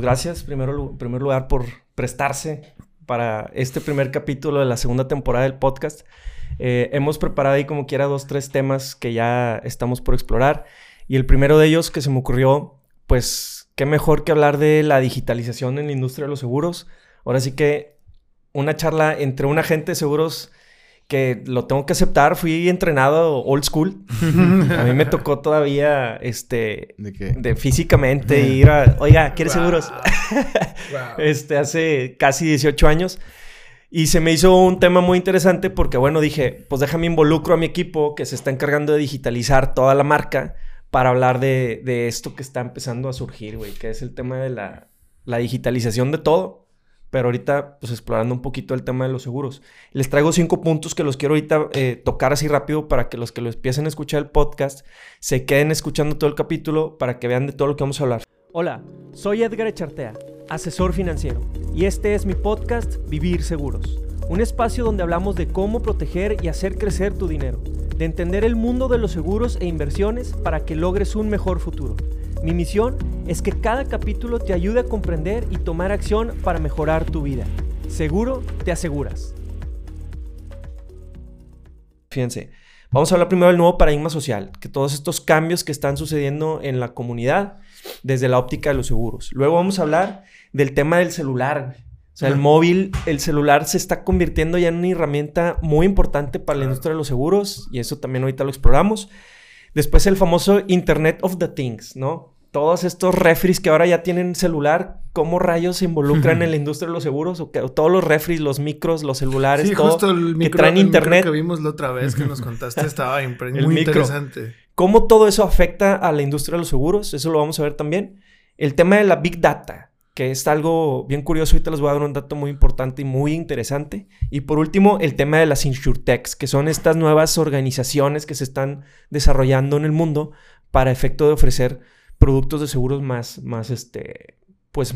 Gracias, primero, en primer lugar, por prestarse para este primer capítulo de la segunda temporada del podcast. Eh, hemos preparado ahí como quiera dos, tres temas que ya estamos por explorar. Y el primero de ellos que se me ocurrió, pues, qué mejor que hablar de la digitalización en la industria de los seguros. Ahora sí que una charla entre un agente de seguros que lo tengo que aceptar, fui entrenado old school. a mí me tocó todavía, este, ¿De qué? De físicamente ir a, oiga, ¿quieres seguros? Este, hace casi 18 años. Y se me hizo un tema muy interesante porque, bueno, dije, pues déjame involucro a mi equipo que se está encargando de digitalizar toda la marca para hablar de, de esto que está empezando a surgir, güey, que es el tema de la, la digitalización de todo pero ahorita pues explorando un poquito el tema de los seguros. Les traigo cinco puntos que los quiero ahorita eh, tocar así rápido para que los que lo empiecen a escuchar el podcast se queden escuchando todo el capítulo para que vean de todo lo que vamos a hablar. Hola, soy Edgar Echartea, asesor financiero, y este es mi podcast Vivir Seguros, un espacio donde hablamos de cómo proteger y hacer crecer tu dinero, de entender el mundo de los seguros e inversiones para que logres un mejor futuro. Mi misión es que cada capítulo te ayude a comprender y tomar acción para mejorar tu vida. Seguro te aseguras. Fíjense, vamos a hablar primero del nuevo paradigma social, que todos estos cambios que están sucediendo en la comunidad desde la óptica de los seguros. Luego vamos a hablar del tema del celular. O sea, el móvil, el celular se está convirtiendo ya en una herramienta muy importante para la industria de los seguros y eso también ahorita lo exploramos. Después el famoso Internet of the Things, ¿no? Todos estos refris que ahora ya tienen celular, ¿cómo rayos se involucran en la industria de los seguros? O que, todos los refris, los micros, los celulares, sí, todo justo el micro, que traen el internet. Micro que vimos la otra vez que nos contaste estaba muy interesante. ¿Cómo todo eso afecta a la industria de los seguros? Eso lo vamos a ver también. El tema de la Big Data que es algo bien curioso. Ahorita les voy a dar un dato muy importante y muy interesante. Y por último, el tema de las insurtechs, que son estas nuevas organizaciones que se están desarrollando en el mundo para efecto de ofrecer productos de seguros más, más, este, pues,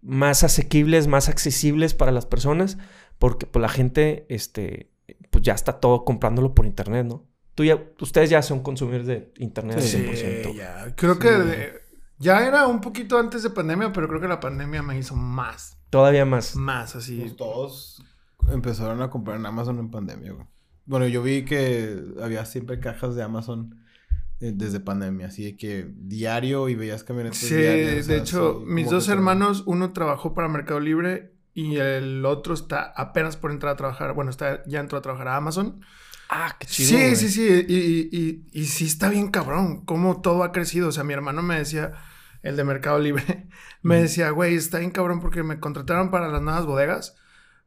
más asequibles, más accesibles para las personas, porque pues, la gente, este, pues ya está todo comprándolo por internet, ¿no? Tú ya, ustedes ya son consumidores de internet sí, al 100%. Ya. Creo que de, ya era un poquito antes de pandemia, pero creo que la pandemia me hizo más. Todavía más. Más, así. Pues todos empezaron a comprar en Amazon en pandemia, güey. Bueno, yo vi que había siempre cajas de Amazon eh, desde pandemia, así de que diario y veías camionetas Sí, diarias, o sea, de hecho, sí, mis dos que hermanos, uno trabajó para Mercado Libre y el otro está apenas por entrar a trabajar, bueno, está ya entró a trabajar a Amazon. Ah, qué chido. Sí, güey. sí, sí, y, y, y, y sí está bien cabrón, cómo todo ha crecido. O sea, mi hermano me decía, el de Mercado Libre, me decía, güey, está bien cabrón porque me contrataron para las nuevas bodegas,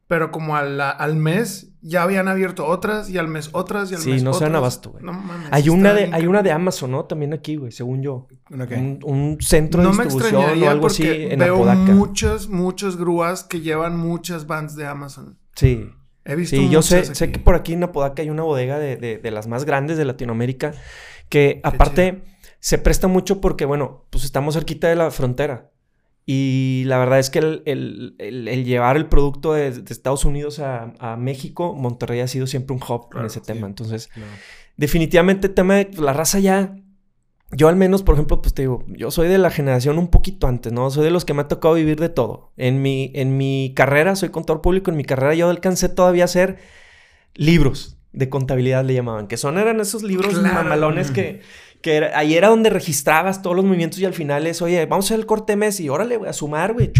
pero como al, al mes ya habían abierto otras y al mes otras y al Sí, mes no se dan otras. abasto, güey. No mames. Hay una, de, hay una de Amazon, ¿no? También aquí, güey, según yo. ¿Una qué? Un, un centro No de me distribución o extrañaría algo así en veo Apodaca. muchas, muchas grúas que llevan muchas vans de Amazon. Sí. He visto Sí, yo sé, sé que por aquí en Apodaca hay una bodega de, de- de las más grandes de Latinoamérica que aparte se presta mucho porque, bueno, pues estamos cerquita de la frontera. Y la verdad es que el, el- el- el llevar el producto de, de Estados Unidos a, a México, Monterrey ha sido siempre un hub en ese sí. tema. Entonces, Claro. definitivamente el tema de la raza ya. Yo al menos, por ejemplo, pues te digo, yo soy de la generación un poquito antes, ¿no? Soy de los que me ha tocado vivir de todo. En mi, en mi carrera, soy contador público, en mi carrera yo alcancé todavía a hacer libros de contabilidad, le llamaban, que son, eran esos libros Claro. mamalones que, que era- ahí era donde registrabas todos los movimientos y al final es, oye, vamos a hacer el corte mes y órale, güey, a sumar, güey.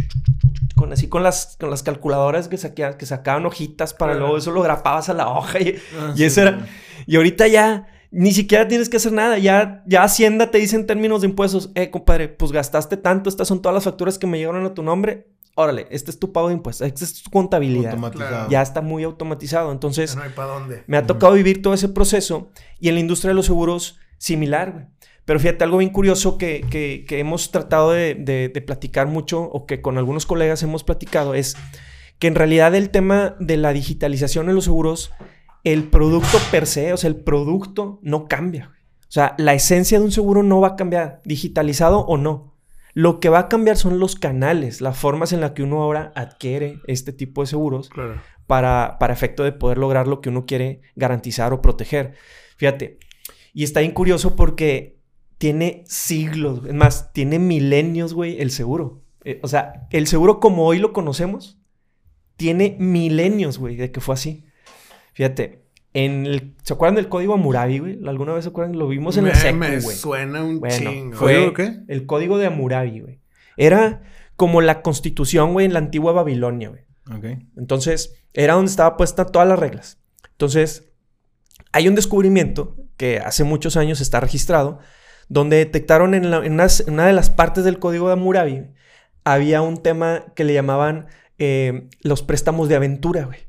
Con así con las, con las calculadoras que, saquea- que sacaban hojitas para luego eso lo grapabas a la hoja y, Ah, y sí, eso era... Y ahorita ya ni siquiera tienes que hacer nada. Ya, ya Hacienda te dice en términos de impuestos, eh, compadre, pues gastaste tanto, estas son todas las facturas que me llegaron a tu nombre. Órale, este es tu pago de impuestos, esta es tu contabilidad. Automatizado. Ya está muy automatizado. Entonces, Ya no hay para dónde. me ha tocado vivir todo ese proceso y en la industria de los seguros, similar, güey. Pero fíjate, algo bien curioso que, que- que hemos tratado de, de- de platicar mucho o que con algunos colegas hemos platicado es que en realidad el tema de la digitalización en los seguros, el producto per se, o sea, el producto no cambia. O sea, la esencia de un seguro no va a cambiar, digitalizado o no. Lo que va a cambiar son los canales, las formas en las que uno ahora adquiere este tipo de seguros Claro. para, para efecto de poder lograr lo que uno quiere garantizar o proteger. Fíjate, y está bien curioso porque tiene siglos, es más, tiene milenios, güey, el seguro. Eh, o sea, el seguro como hoy lo conocemos tiene milenios, güey, de que fue así. Fíjate, en el, ¿se acuerdan del código Amurabi, güey? ¿Alguna vez se acuerdan? Lo vimos en el secu, Me güey. suena un Bueno, chingo. fue ¿Código qué? el código de Amurabi, güey. Era como la constitución, güey, en la antigua Babilonia, güey. Ok. Entonces, era donde estaba puesta todas las reglas. Entonces, hay un descubrimiento que hace muchos años está registrado, donde detectaron en, la- en unas- en una de las partes del código de Hammurabi, había un tema que le llamaban eh, los préstamos de aventura, güey.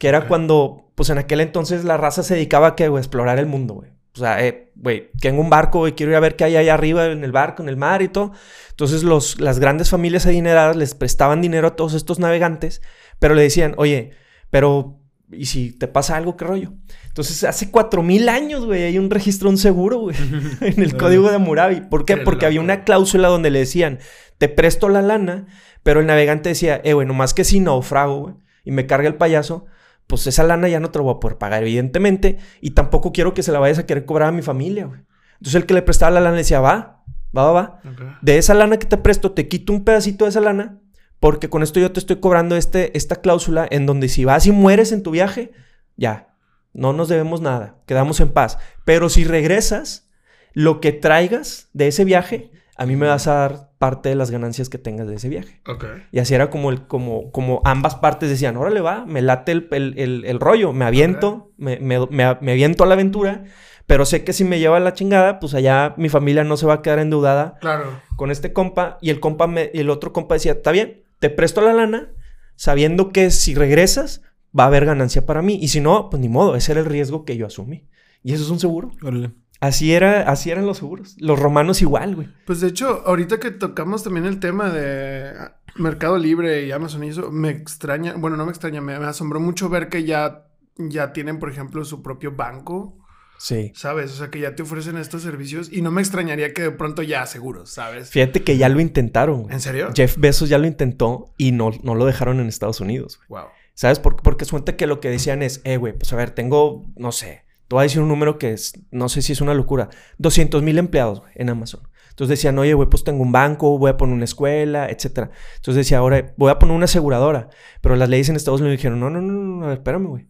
Que era cuando, pues en aquel entonces la raza se dedicaba a, explorar el mundo, güey. O sea, eh, güey, tengo un barco, güey, quiero ir a ver qué hay allá arriba en el barco, en el mar y todo. Entonces los, las grandes familias adineradas les prestaban dinero a todos estos navegantes, pero le decían, oye, pero ¿y si te pasa algo, qué rollo? Entonces hace cuatro mil años, güey, hay un registro, un seguro, güey, en el código de Hammurabi. ¿Por qué? Porque había una cláusula donde le decían, te presto la lana, pero el navegante decía, eh, güey, nomás que si naufrago, güey, y me carga el payaso, pues esa lana ya no te la voy a poder pagar, evidentemente, y tampoco quiero que se la vayas a querer cobrar a mi familia, güey. Entonces el que le prestaba la lana decía, va, va, va, va. De esa lana que te presto, te quito un pedacito de esa lana, porque con esto yo te estoy cobrando este, esta cláusula en donde si vas y mueres en tu viaje, ya, no nos debemos nada, quedamos en paz. Pero si regresas, lo que traigas de ese viaje, a mí me vas a dar parte de las ganancias que tengas de ese viaje. Ok. Y así era como, el, como, como ambas partes decían, órale va, me late el, el- el- el rollo, me aviento, me, me- me- me aviento a la aventura, pero sé que si me lleva la chingada, pues allá mi familia no se va a quedar endeudada Claro. con este compa y el compa me- y el otro compa decía, está bien, te presto la lana, sabiendo que si regresas va a haber ganancia para mí y si no, pues ni modo, ese era el riesgo que yo asumí. Y eso es un seguro. Órale. Así era, así eran los seguros. Los romanos igual, güey. Pues de hecho, ahorita que tocamos también el tema de Mercado Libre y Amazon y eso, me extraña, bueno, no me extraña, me, me asombró mucho ver que ya, ya tienen, por ejemplo, su propio banco, Sí. ¿sabes? O sea, que ya te ofrecen estos servicios y no me extrañaría que de pronto ya seguros, ¿sabes? Fíjate que ya lo intentaron. güey. ¿En serio? Jeff Bezos ya lo intentó y no, no lo dejaron en Estados Unidos. güey. Wow. ¿Sabes? Por- porque suelta que lo que decían es, eh, güey, pues a ver, tengo, no sé, te voy a decir un número que es, no sé si es una locura, 200 mil empleados en Amazon. Entonces decían, oye, güey, pues tengo un banco, voy a poner una escuela, etcétera. Entonces decía, ahora voy a poner una aseguradora. Pero las leyes en Estados Unidos dijeron, no, no, no, no, ver, espérame, güey.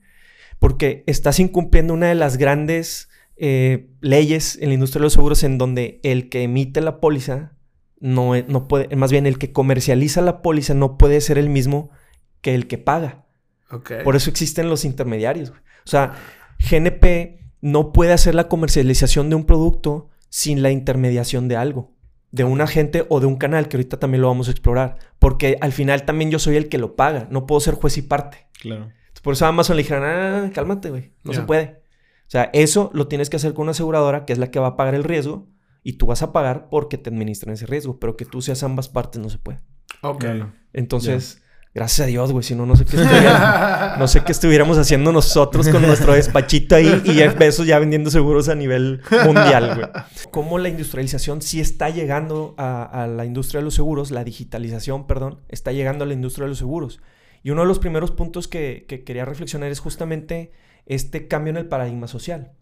Porque estás incumpliendo una de las grandes eh, leyes en la industria de los seguros en donde el que emite la póliza no, e- no puede, más bien el que comercializa la póliza no puede ser el mismo que el que paga. Ok. Por eso existen los intermediarios. güey. O sea, GNP no puede hacer la comercialización de un producto sin la intermediación de algo. De un agente o de un canal, que ahorita también lo vamos a explorar. Porque al final también yo soy el que lo paga. No puedo ser juez y parte. Claro. Entonces, Por eso a Amazon le dijeron, ah, cálmate, güey. No se puede. O sea, eso lo tienes que hacer con una aseguradora que es la que va a pagar el riesgo y tú vas a pagar porque te administran ese riesgo. Pero que tú seas ambas partes no se puede. Ok. Claro. Entonces, gracias a Dios, güey. Si no, no sé qué estuviéramos, no sé qué estuviéramos haciendo nosotros con nuestro despachito ahí y Jeff Bezos ya vendiendo seguros a nivel mundial, güey. Cómo la industrialización sí está llegando a, a la industria de los seguros, la digitalización, perdón, está llegando a la industria de los seguros. Y uno de los primeros puntos que, que quería reflexionar es justamente este cambio en el paradigma social.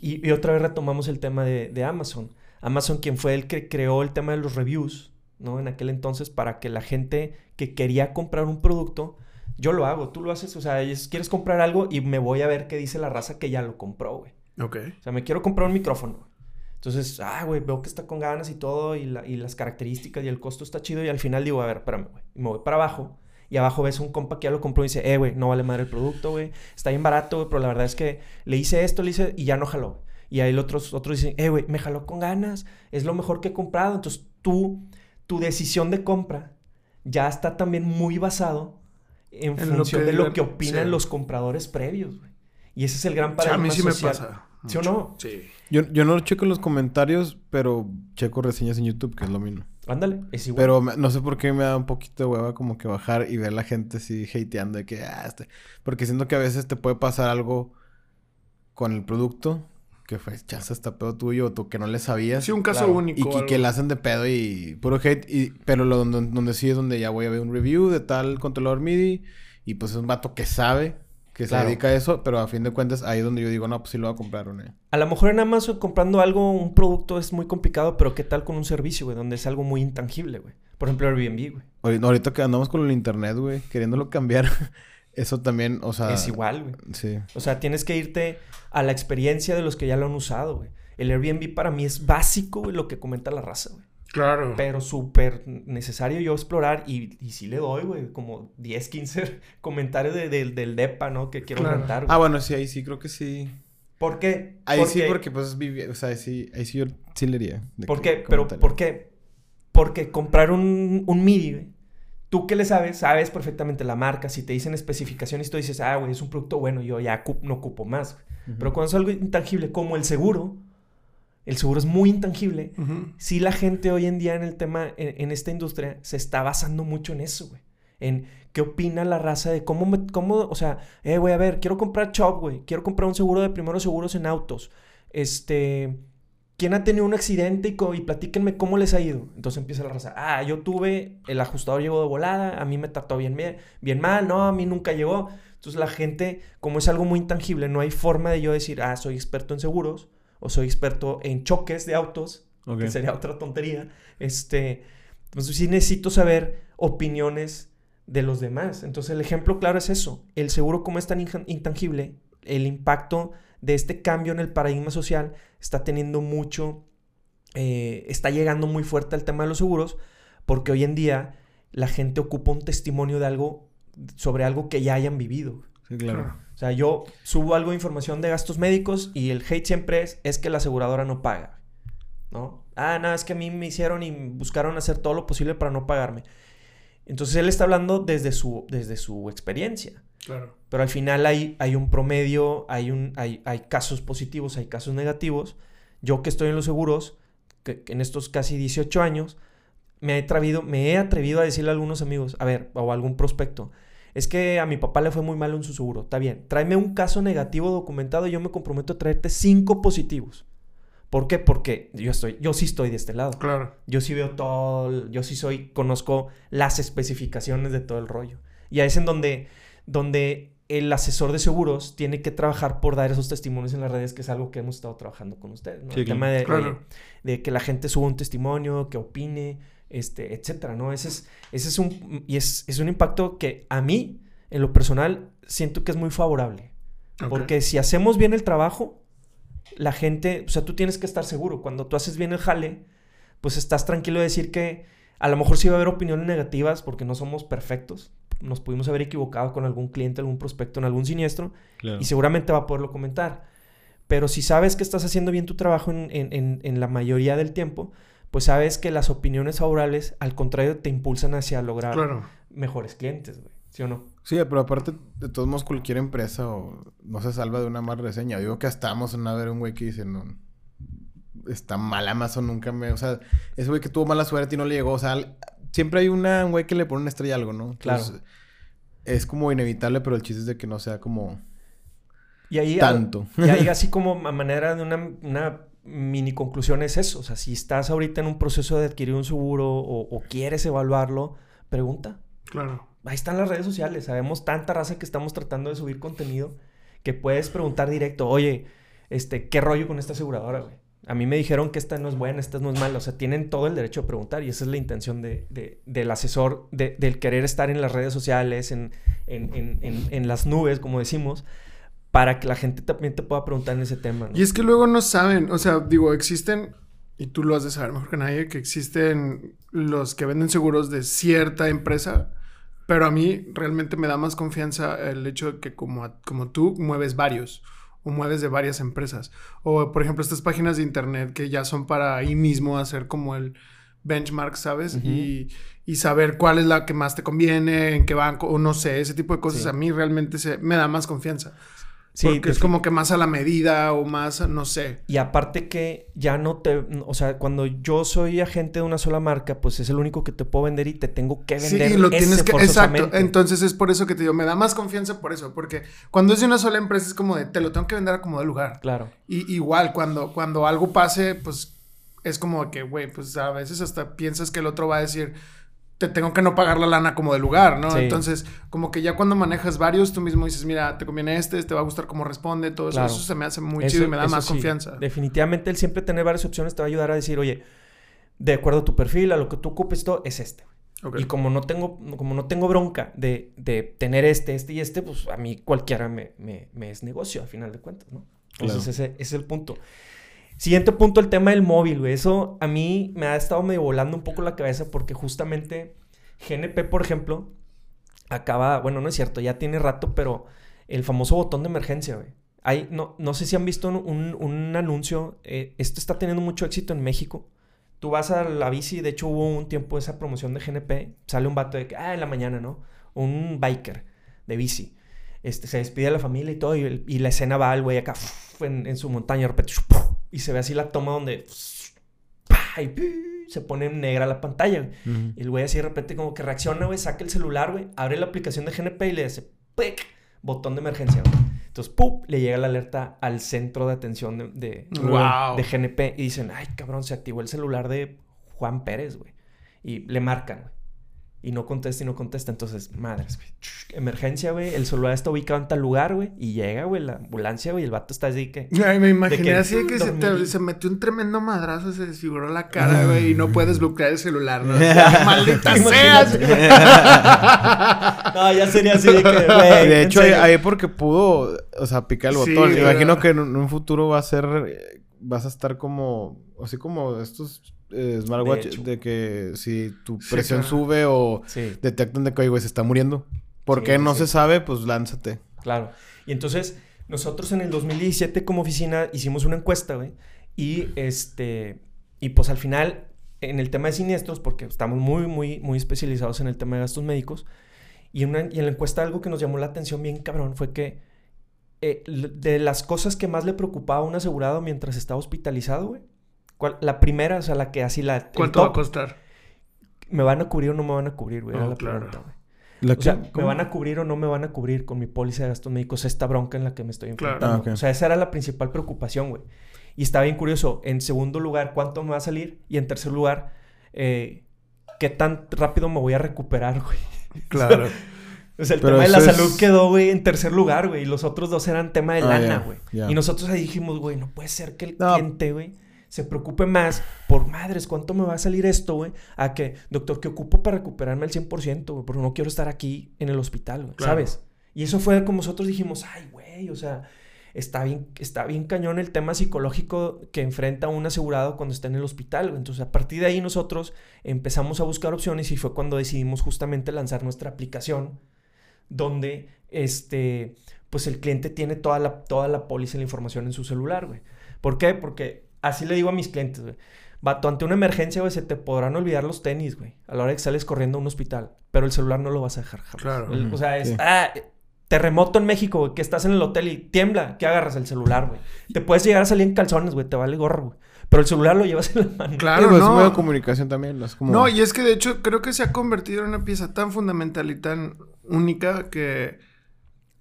Y, y otra vez retomamos el tema de, de Amazon. Amazon, quien fue el que creó el tema de los reviews, ¿no? En aquel entonces, para que la gente que quería comprar un producto, yo lo hago, tú lo haces, o sea, es- quieres comprar algo y me voy a ver qué dice la raza que ya lo compró, güey. Ok. O sea, me quiero comprar un micrófono. Entonces, ah, güey, veo que está con ganas y todo, y, la- y las características y el costo está chido, y al final digo, a ver, espérame, güey. Y me voy para abajo, y abajo ves un compa que ya lo compró y dice, eh, güey, no vale madre el producto, güey. Está bien barato, güey, pero la verdad es que le hice esto, le hice, y ya no jaló. Y ahí otros, otros dicen, eh, güey, me jaló con ganas, es lo mejor que he comprado. Entonces, tú, tu decisión de compra ya está también muy basado en, En lo función que de lo que opinan sí. los compradores previos, güey. Y ese es el gran O sea, a paradigma mí sí me pasa. ¿Sí o no? Sí. Yo, yo no checo los comentarios, pero checo reseñas en YouTube, que es lo mismo. Ándale, es igual. Pero me- no sé por qué me da un poquito de hueva como que bajar y ver la gente así hateando de que, ah, este... Porque siento que a veces te puede pasar algo con el producto que fue, chance está pedo tuyo o tú que no le sabías. Sí, un caso Claro. único. Y que, la hacen de pedo y puro hate. Y, pero lo, donde, donde sí es donde ya voy a ver un review de tal controlador MIDI. Y pues es un vato que sabe, que Claro. se dedica a eso. Pero a fin de cuentas, ahí es donde yo digo, no, pues sí lo voy a comprar, ¿no? A lo mejor en Amazon comprando algo, un producto es muy complicado, pero ¿qué tal con un servicio, güey? Donde es algo muy intangible, güey. Por ejemplo, Airbnb, güey. Ahorita que andamos con el internet, güey, queriéndolo cambiar, eso también, o sea... Es igual, güey. Sí. O sea, tienes que irte a la experiencia de los que ya lo han usado, güey. El Airbnb para mí es básico, güey, lo que comenta la raza, güey. Claro. Pero súper necesario yo explorar y, y sí le doy, güey, como 10, 15 comentarios de, del DEPA, ¿no? Que quiero Claro. rentar, güey. Ah, bueno, sí, ahí sí, creo que sí. ¿Por qué? Ahí sí, porque pues viví, o sea, ahí sí, ahí sí yo sí le haría. de ¿Por qué? Pero. ¿por qué? Porque comprar un, un MIDI, güey, tú que le sabes, sabes perfectamente la marca. Si te dicen especificaciones, tú dices, ah, güey, es un producto bueno, yo ya no ocupo más. Pero cuando es algo intangible, como el seguro, el seguro es muy intangible. Sí, la gente hoy en día en el tema, en, en esta industria, se está basando mucho en eso, güey. En qué opina la raza de cómo, me- cómo o sea, eh, güey, a ver, quiero comprar Chop, güey. Quiero comprar un seguro de primeros seguros en autos. Este, ¿quién ha tenido un accidente y, y platíquenme cómo les ha ido? Entonces empieza la raza. Ah, yo tuve, el ajustador llegó de volada, a mí me trató bien, bien, mal, no, a mí nunca llegó. Entonces la gente, como es algo muy intangible, no hay forma de yo decir, ah, soy experto en seguros o soy experto en choques de autos Ok. que sería otra tontería. Este, pues sí necesito saber opiniones de los demás. Entonces el ejemplo claro es eso. El seguro como es tan intangible, el impacto de este cambio en el paradigma social está teniendo mucho, eh, está llegando muy fuerte al tema de los seguros, porque hoy en día la gente ocupa un testimonio de algo, sobre algo que ya hayan vivido. Sí, claro. Claro. O sea, yo subo algo de información de gastos médicos y el hate siempre es, es que la aseguradora no paga. ¿No? Ah, no, es que a mí me hicieron y buscaron hacer todo lo posible para no pagarme. Entonces él está hablando desde su, desde su experiencia. Claro. Pero al final hay, hay un promedio, hay, un, hay, hay casos positivos, hay casos negativos. Yo que estoy en los seguros, que, que en estos casi 18 años, me he, atrevido, me he atrevido a decirle a algunos amigos, a ver, o a algún prospecto, es que a mi papá le fue muy mal en su seguro. Está bien, tráeme un caso negativo documentado y yo me comprometo a traerte cinco positivos. ¿Por qué? Porque yo, estoy, yo sí estoy de este lado. Claro. Yo sí veo todo, yo sí soy, conozco las especificaciones de todo el rollo. Y ahí es en donde, donde el asesor de seguros tiene que trabajar por dar esos testimonios en las redes, que es algo que hemos estado trabajando con ustedes. ¿no? Sí, el tema de, Claro. de- de que la gente suba un testimonio, que opine, este, etcétera, ¿no? Ese es, ese es un, y es, es un impacto que a mí, en lo personal, siento que es muy favorable. Porque si hacemos bien el trabajo, la gente, o sea, tú tienes que estar seguro. Cuando tú haces bien el jale, pues estás tranquilo de decir que a lo mejor sí va a haber opiniones negativas porque no somos perfectos. Nos pudimos haber equivocado con algún cliente, algún prospecto en algún siniestro Claro. y seguramente va a poderlo comentar. Pero si sabes que estás haciendo bien tu trabajo en, en- en- en la mayoría del tiempo, pues sabes que las opiniones favorables, al contrario, te impulsan hacia lograr Claro. mejores clientes, güey. ¿Sí o no? Sí, pero aparte, de todos modos, cualquier empresa o no se salva de una mala reseña. Digo que hasta Amazon a ver un güey que dice, no, está mal Amazon, nunca me... O sea, ese güey que tuvo mala suerte y no le llegó. O sea, siempre hay una, un güey que le pone una estrella a algo, ¿no? Claro. Entonces, Es como inevitable, pero el chiste es de que no sea como Y ahí, tanto. Y ahí así como a manera de una, una mini conclusión es eso. O sea, si estás ahorita en un proceso de adquirir un seguro o, o quieres evaluarlo, pregunta. Claro. Ahí están las redes sociales. Sabemos tanta raza que estamos tratando de subir contenido que puedes preguntar directo, oye, este, ¿qué rollo con esta aseguradora, güey? A mí me dijeron que esta no es buena, esta no es mala. O sea, tienen todo el derecho a preguntar y esa es la intención de, de- del asesor, de- del querer estar en las redes sociales, en, en- en- en- las nubes, como decimos, para que la gente también te pueda preguntar en ese tema. Y es que luego no saben, o sea, digo, existen, y tú lo has de saber mejor que nadie, que existen los que venden seguros de cierta empresa, pero a mí realmente me da más confianza el hecho de que como, como tú mueves varios o mueves de varias empresas. O, por ejemplo, estas páginas de internet que ya son para ahí mismo hacer como el benchmark, ¿sabes? Y, y saber cuál es la que más te conviene, en qué banco, o no sé, ese tipo de cosas Sí. a mí realmente se, me da más confianza. Sí, porque es como que más a la medida o más, no sé. Y aparte que ya no te... O sea, cuando yo soy agente de una sola marca, pues es el único que te puedo vender y te tengo que Sí, vender y lo tienes que... Exacto. Entonces es por eso que te digo, me da más confianza por eso. Porque cuando es de una sola empresa es como de, te lo tengo que vender a como de lugar. Claro. Y igual, cuando, cuando algo pase, pues es como que, güey, pues a veces hasta piensas que el otro va a decir, te tengo que no pagar la lana como de lugar, ¿no? Sí. Entonces, como que ya cuando manejas varios, tú mismo dices, mira, te conviene este, te va a gustar cómo responde, todo eso. Claro. Eso se me hace muy Eso- chido y me da más sí. confianza. Definitivamente el siempre tener varias opciones te va a ayudar a decir, oye, de acuerdo a tu perfil, a lo que tú ocupes, todo, es este. Y como no tengo, como no tengo bronca de, de, tener este, este y este, pues a mí cualquiera me, me, me es negocio, al final de cuentas, ¿no? Entonces ese, ese, es el punto. Siguiente punto, el tema del móvil, güey. Eso a mí me ha estado medio volando un poco la cabeza porque justamente GNP, por ejemplo, acaba, bueno, no es cierto, ya tiene rato, pero el famoso botón de emergencia, güey. Hay, no, no sé si han visto un, un anuncio, eh, esto está teniendo mucho éxito en México. Tú vas a la bici, de hecho hubo un tiempo esa promoción de GNP, sale un vato de que, ah, en la mañana, ¿no? Un biker de bici. Este, se despide de la familia y todo, y, la escena va al güey acá en, su montaña, de repente, y se ve así la toma donde y se pone negra la pantalla, Y el güey así de repente como que reacciona, güey, saca el celular, güey, abre la aplicación de GNP y le dice, ¡pic! Botón de emergencia, güey. Entonces, ¡pum! Le llega la alerta al centro de atención de, de, de GNP y dicen, ay, cabrón, se activó el celular de Juan Pérez, güey. Y le marcan, güey y no contesta y no contesta. Entonces, madres, güey. Emergencia, güey. El celular está ubicado en tal lugar, güey. Y llega, güey, la ambulancia, güey. Y el vato está así que. Ay, me imaginé así de que se, se, metió un tremendo madrazo, se desfiguró la cara, güey. Y no puedes bloquear el celular, ¿no? ¡Maldita seas! no, ya sería así de que, güey. De hecho, ahí porque pudo, o sea, picar el botón. me imagino que en un futuro va a ser. Vas a estar como. Así como estos eh, smartwatch de, que si tu presión sube o detectan de que, güey, se está muriendo. Porque no se sabe, pues lánzate. Claro. Y entonces, nosotros en el 2017 como oficina hicimos una encuesta, güey. Y este, y pues al final, en el tema de siniestros, porque estamos muy, muy, muy especializados en el tema de gastos médicos, y, en la encuesta algo que nos llamó la atención bien cabrón fue que eh, de las cosas que más le preocupaba a un asegurado mientras estaba hospitalizado, güey, la primera, o sea, la que así la. ¿Cuánto va a costar? ¿Me van a cubrir o no me van a cubrir, güey? Era la pregunta, güey. O sea, ¿me van a cubrir o no me van a cubrir con mi póliza de gastos médicos esta bronca en la que me estoy enfrentando? Ah, o sea, esa era la principal preocupación, güey. Y estaba bien curioso. En segundo lugar, ¿cuánto me va a salir? Y en tercer lugar, eh, ¿qué tan rápido me voy a recuperar, güey? Claro. o sea, el tema de la salud quedó, güey, en tercer lugar, güey. Y los otros dos eran tema de ah, lana, güey. Y nosotros ahí dijimos, güey, no puede ser que el cliente, güey se preocupe más por madres, ¿cuánto me va a salir esto, güey? A que, doctor, ¿qué ocupo para recuperarme al 100%, güey? Porque no quiero estar aquí en el hospital, güey, ¿sabes? Y eso fue como nosotros dijimos, ay, güey, o sea, está bien, está bien cañón el tema psicológico que enfrenta un asegurado cuando está en el hospital, güey. Entonces, a partir de ahí nosotros empezamos a buscar opciones y fue cuando decidimos justamente lanzar nuestra aplicación donde, este, pues el cliente tiene toda la, toda la póliza y la información en su celular, güey. ¿Por qué? Porque Así le digo a mis clientes, güey. Vato, ante una emergencia, güey, se te podrán olvidar los tenis, güey. A la hora que sales corriendo a un hospital. Pero el celular no lo vas a dejar jamás. Claro. o sea, es... Ah, terremoto en México, güey, que estás en el hotel y tiembla, ¿qué agarras? El celular, güey. Te puedes llegar a salir en calzones, güey, te vale gorro, güey. Pero el celular lo llevas en la mano. Claro, no. es medio de comunicación también. No, es como... no, y es que de hecho creo que se ha convertido en una pieza tan fundamental y tan única que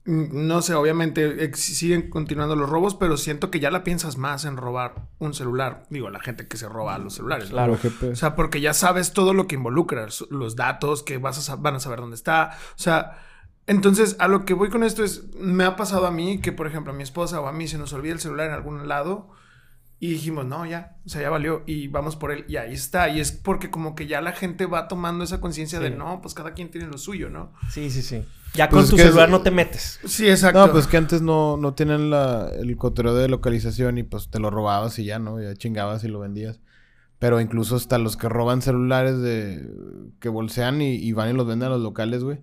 no sé, obviamente siguen continuando los robos, pero siento que ya la piensas más en robar un celular. Digo, la gente que se roba los celulares. Claro, O sea, porque ya sabes todo lo que involucra, los datos, que vas a, van a saber dónde está. O sea, entonces a lo que voy con esto es, me ha pasado a mí que, por ejemplo, a mi esposa o a mí se nos olvida el celular en algún lado y dijimos, no, ya, o sea, ya valió y vamos por él y ahí está. Y es porque como que ya la gente va tomando esa conciencia de, no, pues cada quien tiene lo suyo, ¿no? Sí, sí, sí. Ya pues con tu celular no te metes. Sí, exacto. No, pues que antes no, no tienen la, el cotorreo de localización y pues te lo robabas y ya, ¿no? Ya chingabas y lo vendías. Pero incluso hasta los que roban celulares de... que bolsean y, van y los venden a los locales, güey.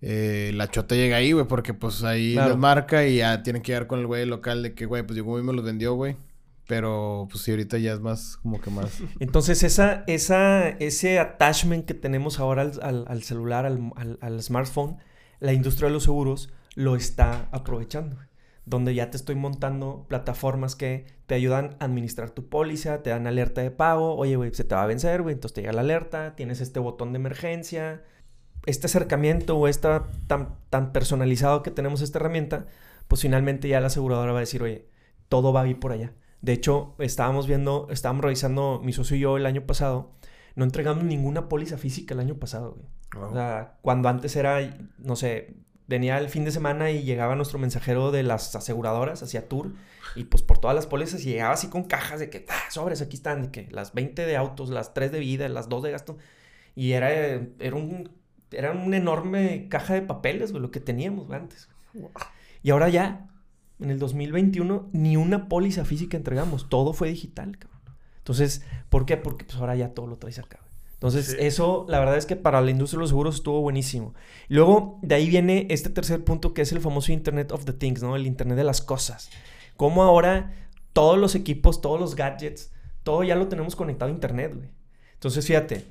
Eh, la chota llega ahí, güey, porque pues ahí les marca y ya tienen que llegar con el güey local de que, güey, pues yo y me los vendió, güey. Pero pues sí, ahorita ya es más como que más. Entonces, esa, esa, ese attachment que tenemos ahora al, al, celular, al, al, smartphone, la industria de los seguros lo está aprovechando. Donde ya te estoy montando plataformas que te ayudan a administrar tu póliza, te dan alerta de pago. Oye, güey, se te va a vencer, güey. Entonces te llega la alerta, tienes este botón de emergencia. Este acercamiento o esta tan, personalizado que tenemos esta herramienta, pues finalmente ya la aseguradora va a decir, oye, todo va a ir por allá. De hecho, estábamos viendo, estábamos revisando mi socio y yo el año pasado, no entregamos ninguna póliza física el año pasado, güey. O sea, cuando antes era, no sé, venía el fin de semana y llegaba nuestro mensajero de las aseguradoras hacia Tour y pues por todas las pólizas y llegaba así con cajas de que, ah, sobres, aquí están, de que las 20 de autos, las 3 de vida, las 2 de gasto. Y era, era un era una enorme caja de papeles, güey, lo que teníamos antes. Y ahora ya, en el 2021, ni una póliza física entregamos. Todo fue digital, cabrón. Entonces, ¿por qué? Porque pues ahora ya todo lo traes acá. Entonces, eso, la verdad es que para la industria de los seguros estuvo buenísimo. Luego, de ahí viene este tercer punto que es el famoso Internet of the Things, ¿no? El Internet de las cosas. Cómo ahora todos los equipos, todos los gadgets, todo ya lo tenemos conectado a Internet, güey. Entonces, fíjate,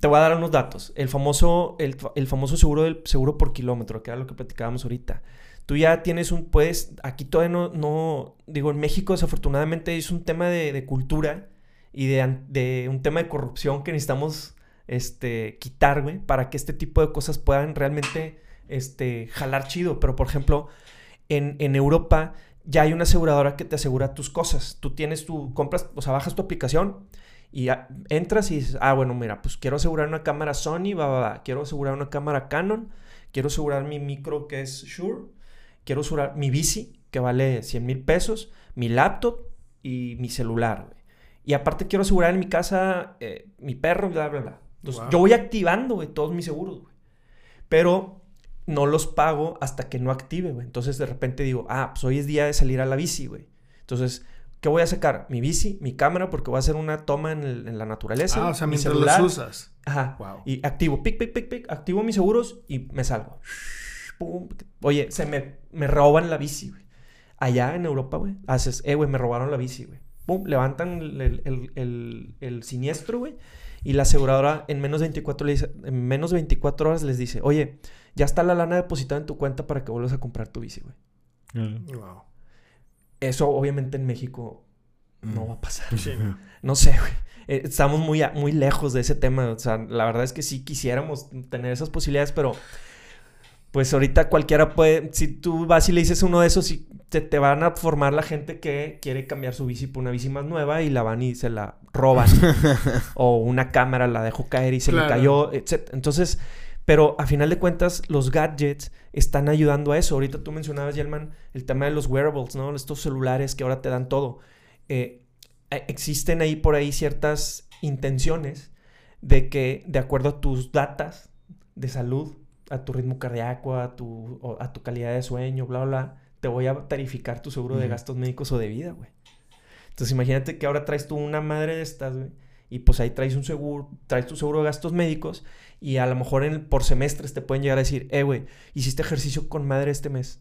te voy a dar unos datos. El famoso, el, famoso seguro del seguro por kilómetro, que era lo que platicábamos ahorita. Tú ya tienes un, puedes, aquí todavía no, no digo, en México desafortunadamente es un tema de, cultura y de, un tema de corrupción que necesitamos este, quitar, güey, para que este tipo de cosas puedan realmente este, jalar chido. Pero, por ejemplo, en, Europa ya hay una aseguradora que te asegura tus cosas. Tú tienes tu, compras, o sea, bajas tu aplicación y entras y dices, ah, bueno, mira, pues quiero asegurar una cámara Sony, va, va, va. Quiero asegurar una cámara Canon. Quiero asegurar mi micro que es Shure. Quiero asegurar mi bici, que vale 100 mil pesos. Mi laptop y mi celular, Y aparte quiero asegurar en mi casa eh, mi perro, bla, bla, bla. Entonces, yo voy activando, güey, todos mis seguros, güey. Pero no los pago hasta que no active, güey. Entonces, de repente digo, ah, pues hoy es día de salir a la bici, güey. Entonces, ¿Qué voy a sacar? Mi bici, mi cámara, porque voy a hacer una toma en, la naturaleza. Ah, o sea, mi mientras celular. los usas. Ajá. Y activo, pic, pic, pic, pic, activo mis seguros y me salgo. Oye, se me, me roban la bici, güey. Allá en Europa, güey, haces, eh, güey, me robaron la bici, güey. Pum, levantan el, siniestro, güey. Y la aseguradora en menos, de 24, en menos de 24 horas les dice, oye, ya está la lana depositada en tu cuenta para que vuelvas a comprar tu bici, güey. Wow. Eso obviamente en México no mm. va a pasar. No sé, güey. Eh, estamos muy, muy lejos de ese tema. O sea, la verdad es que sí quisiéramos tener esas posibilidades, pero pues ahorita cualquiera puede, si tú vas y le dices uno de esos, y te, te, van a formar la gente que quiere cambiar su bici por una bici más nueva y la van y se la roban. o una cámara la dejó caer y se le cayó, etc. Entonces, pero a final de cuentas, los gadgets están ayudando a eso. Ahorita tú mencionabas, Yelman, el tema de los wearables, ¿no? Estos celulares que ahora te dan todo. Eh, eh, existen ahí por ahí ciertas intenciones de que, de acuerdo a tus datas de salud, a tu ritmo cardíaco, a tu, a tu calidad de sueño, bla, bla, te voy a tarificar tu seguro de gastos médicos o de vida, güey. Entonces imagínate que ahora traes tú una madre de estas, güey, y pues ahí traes un seguro, traes tu seguro de gastos médicos y a lo mejor en, por semestres te pueden llegar a decir, eh, güey, hiciste ejercicio con madre este mes.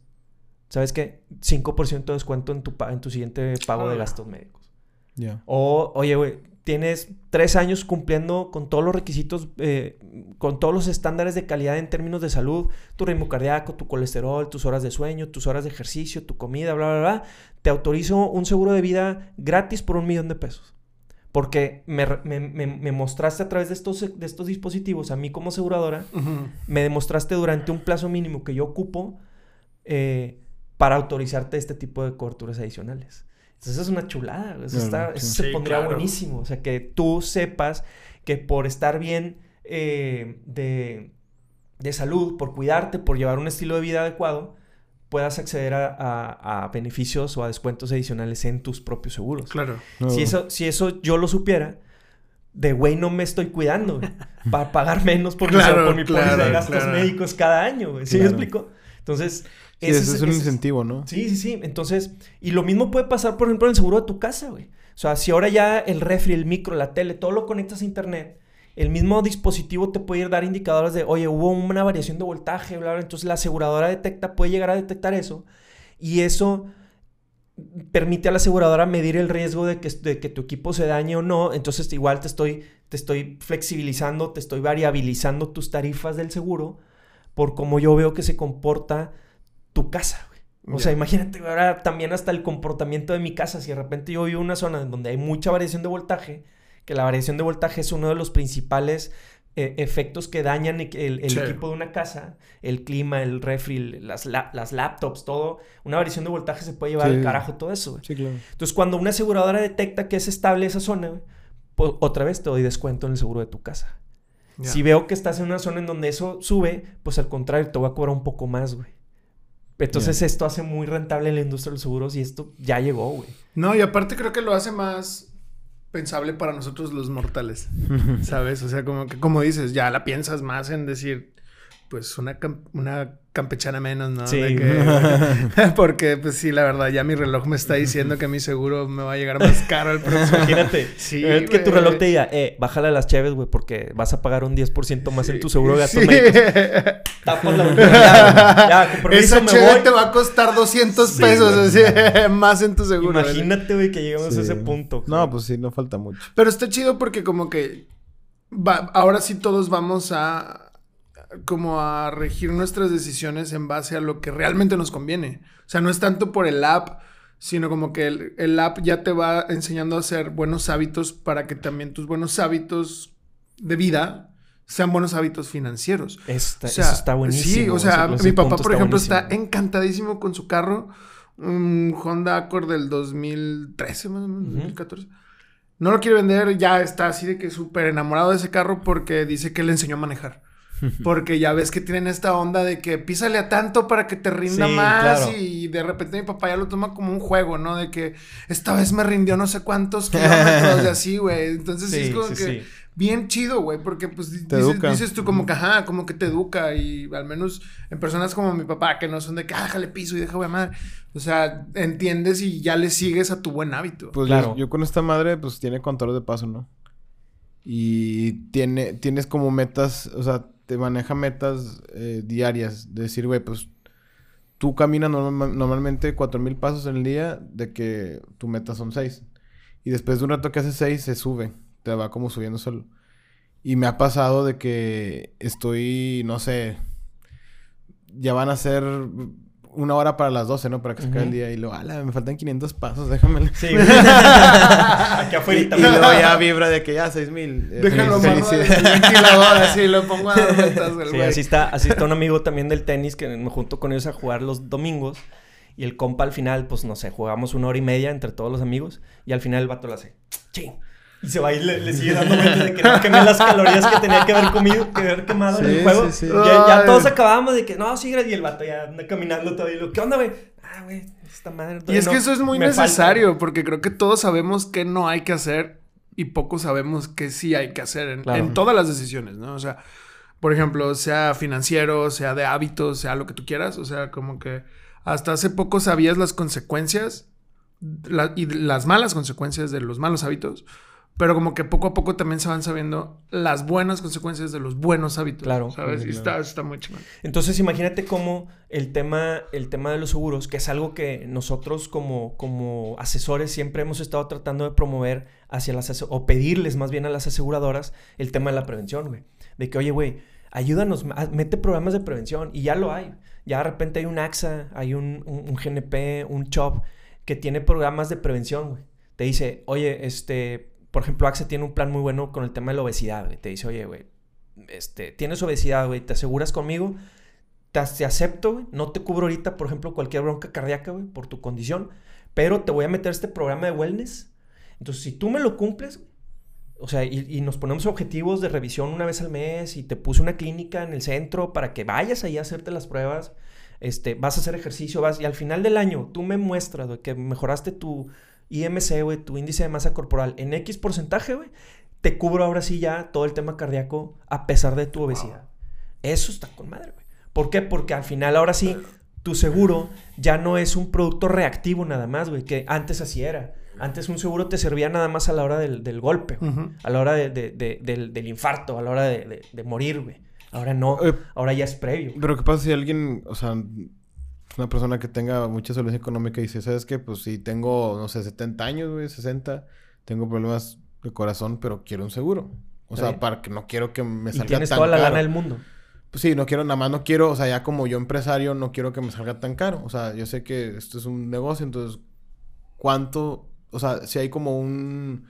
¿Sabes qué? 5% de descuento en tu, en tu siguiente pago de ah. gastos médicos. Ya. O, oye, güey, tienes tres años cumpliendo con todos los requisitos, eh, con todos los estándares de calidad en términos de salud, tu ritmo cardíaco, tu colesterol, tus horas de sueño, tus horas de ejercicio, tu comida, bla, bla, bla. Te autorizo un seguro de vida gratis por un millón de pesos. Porque me, mostraste a través de estos, de estos dispositivos, a mí como aseguradora, me demostraste durante un plazo mínimo que yo ocupo eh, para autorizarte este tipo de coberturas adicionales. Entonces es una chulada, eso, está, se pondría buenísimo. O sea, que tú sepas que por estar bien eh, de, de salud, por cuidarte, por llevar un estilo de vida adecuado, puedas acceder a, beneficios o a descuentos adicionales en tus propios seguros. Claro. Si, eso, si eso yo lo supiera, de güey no me estoy cuidando para pagar menos por, mi, por mi póliza de gastos médicos cada año. ¿Sí me explico? Entonces... ese es, un incentivo, ¿no? Sí, sí, sí. Entonces, y lo mismo puede pasar, por ejemplo, en el seguro de tu casa, güey. O sea, si ahora ya el refri, el micro, la tele, todo lo conectas a internet, el mismo dispositivo te puede ir dar indicadores de, oye, hubo una variación de voltaje, bla, bla. Entonces la aseguradora detecta, puede llegar a detectar eso. Y eso permite a la aseguradora medir el riesgo de que, de que tu equipo se dañe o no. Entonces igual te estoy, te estoy flexibilizando, te estoy variabilizando tus tarifas del seguro por cómo yo veo que se comporta tu casa. O sea, imagínate ahora también hasta el comportamiento de mi casa. Si de repente yo vivo en una zona donde hay mucha variación de voltaje, que la variación de voltaje es uno de los principales eh, efectos que dañan el, equipo de una casa, el clima, el refri, las, las, laptops, todo. Una variación de voltaje se puede llevar al carajo todo eso. Sí, claro. Entonces, cuando una aseguradora detecta que es estable esa zona, pues, otra vez te doy descuento en el seguro de tu casa. Si veo que estás en una zona en donde eso sube, pues al contrario, te voy a cobrar un poco más, güey. Entonces esto hace muy rentable la industria de los seguros y esto ya llegó, güey. No, y aparte creo que lo hace más pensable para nosotros los mortales, ¿sabes? O sea, como que, como dices, ya la piensas más en decir, pues una, una campechana menos, ¿no? Sí. porque, pues sí, la verdad, ya mi reloj me está diciendo que mi seguro me va a llegar más caro el próximo. Imagínate. Sí, es que tu reloj te diga, eh, bájale a las chaves, güey, porque vas a pagar un 10% más en tu seguro de gastos médicos. Tapas la ya, ya, Esa cheve te va a costar 200 pesos así, más en tu seguro. Imagínate, güey, que lleguemos a ese punto. No, pues sí, no falta mucho. Pero está chido porque como que ahora sí todos vamos a como a regir nuestras decisiones en base a lo que realmente nos conviene. O sea, no es tanto por el app, sino como que el, app ya te va enseñando a hacer buenos hábitos para que también tus buenos hábitos de vida sean buenos hábitos financieros. eso está buenísimo. Sí, o sea, mi papá, por ejemplo, está encantadísimo con su carro, un Honda Accord del 2013, más o menos, 2014. No lo quiere vender, ya está así de que súper enamorado de ese carro porque dice que le enseñó a manejar. Porque ya ves que tienen esta onda de que písale a tanto para que te rinda más y de repente mi papá ya lo toma como un juego, ¿no? De que esta vez me rindió no sé cuántos kilómetros de así, güey. Entonces sí, es como que bien chido, güey, porque pues dices, tú como que, ajá, como que te educa y al menos en personas como mi papá que no son de que, ah, déjale piso y deja, güey, madre. O sea, entiendes y ya le sigues a tu buen hábito. Pues claro. yo, con esta madre pues tiene control de paso, ¿no? Y tiene, tienes como metas, o sea, te maneja metas eh, diarias. De decir, güey, pues tú caminas normalmente cuatro mil pasos en el día de que tu meta son seis. Y después de un rato que haces seis, se sube. Te va como subiendo solo. Y me ha pasado de que estoy, no sé, ya van a ser una hora para las 12, ¿no? Para que se acabe el día. Y luego, ala, me faltan 500 pasos, déjame. Sí, Aquí afuera. Y, luego ya vibra de que ya 6000. Eh, Déjalo más ventilador, así lo pongo a las vueltas, Sí, así está, así está un amigo también del tenis que me junto con ellos a jugar los domingos. Y el compa al final, pues no sé, jugamos una hora y media entre todos los amigos. Y al final el vato lo hace. Ching. Y se va y le, sigue dando vueltas de que no quemé las calorías que tenía que haber comido, que haber quemado en el juego. Sí, sí. Ya, ya, todos acabábamos de que no, sí, y el vato ya anda caminando todavía. Y lo, ¿qué onda, güey? Ah, güey, esta madre. Y es que eso es muy necesario, porque creo que todos sabemos qué no hay que hacer y poco sabemos qué sí hay que hacer en, en todas las decisiones, ¿no? O sea, por ejemplo, sea financiero, sea de hábitos, sea lo que tú quieras. O sea, como que hasta hace poco sabías las consecuencias y las malas consecuencias de los malos hábitos pero como que poco a poco también se van sabiendo las buenas consecuencias de los buenos hábitos. Claro. ¿Sabes? Y está, está muy chingón. Entonces, imagínate cómo el tema, el tema de los seguros, que es algo que nosotros como, como asesores siempre hemos estado tratando de promover hacia las o pedirles más bien a las aseguradoras el tema de la prevención, güey. De que, oye, güey, ayúdanos, mete programas de prevención. Y ya lo hay. Ya de repente hay un AXA, hay un, un, un GNP, un CHOP, que tiene programas de prevención, güey. Te dice, oye, este, por ejemplo, AXA tiene un plan muy bueno con el tema de la obesidad. Te dice, oye, güey, este, tienes obesidad, güey, ¿te aseguras conmigo? Te, acepto, güey. No te cubro ahorita, por ejemplo, cualquier bronca cardíaca, güey, por tu condición. Pero te voy a meter este programa de wellness. Entonces, si tú me lo cumples, o sea, y, nos ponemos objetivos de revisión una vez al mes y te puse una clínica en el centro para que vayas ahí a hacerte las pruebas, este, vas a hacer ejercicio, vas, y al final del año tú me muestras, güey, que mejoraste tu, IMC, güey, tu índice de masa corporal en X porcentaje, güey, te cubro ahora sí ya todo el tema cardíaco a pesar de tu obesidad. Eso está con madre, güey. ¿Por qué? Porque al final ahora sí tu seguro ya no es un producto reactivo nada más, güey, que antes así era. Antes un seguro te servía nada más a la hora del, golpe, a la hora del, infarto, a la hora de, morir, güey. Ahora no, eh, ahora ya es previo. Pero ¿qué pasa si alguien, o sea, una persona que tenga mucha solvencia económica y dice, ¿sabes qué? Pues si tengo, no sé, 70 años, güey, 60, tengo problemas de corazón, pero quiero un seguro. O sea, para que no quiero que me salga y tienes toda la gana del mundo. Pues sí, no quiero, nada más no quiero, o sea, ya como yo empresario, no quiero que me salga tan caro. O sea, yo sé que esto es un negocio, entonces, ¿cuánto? O sea, si hay como un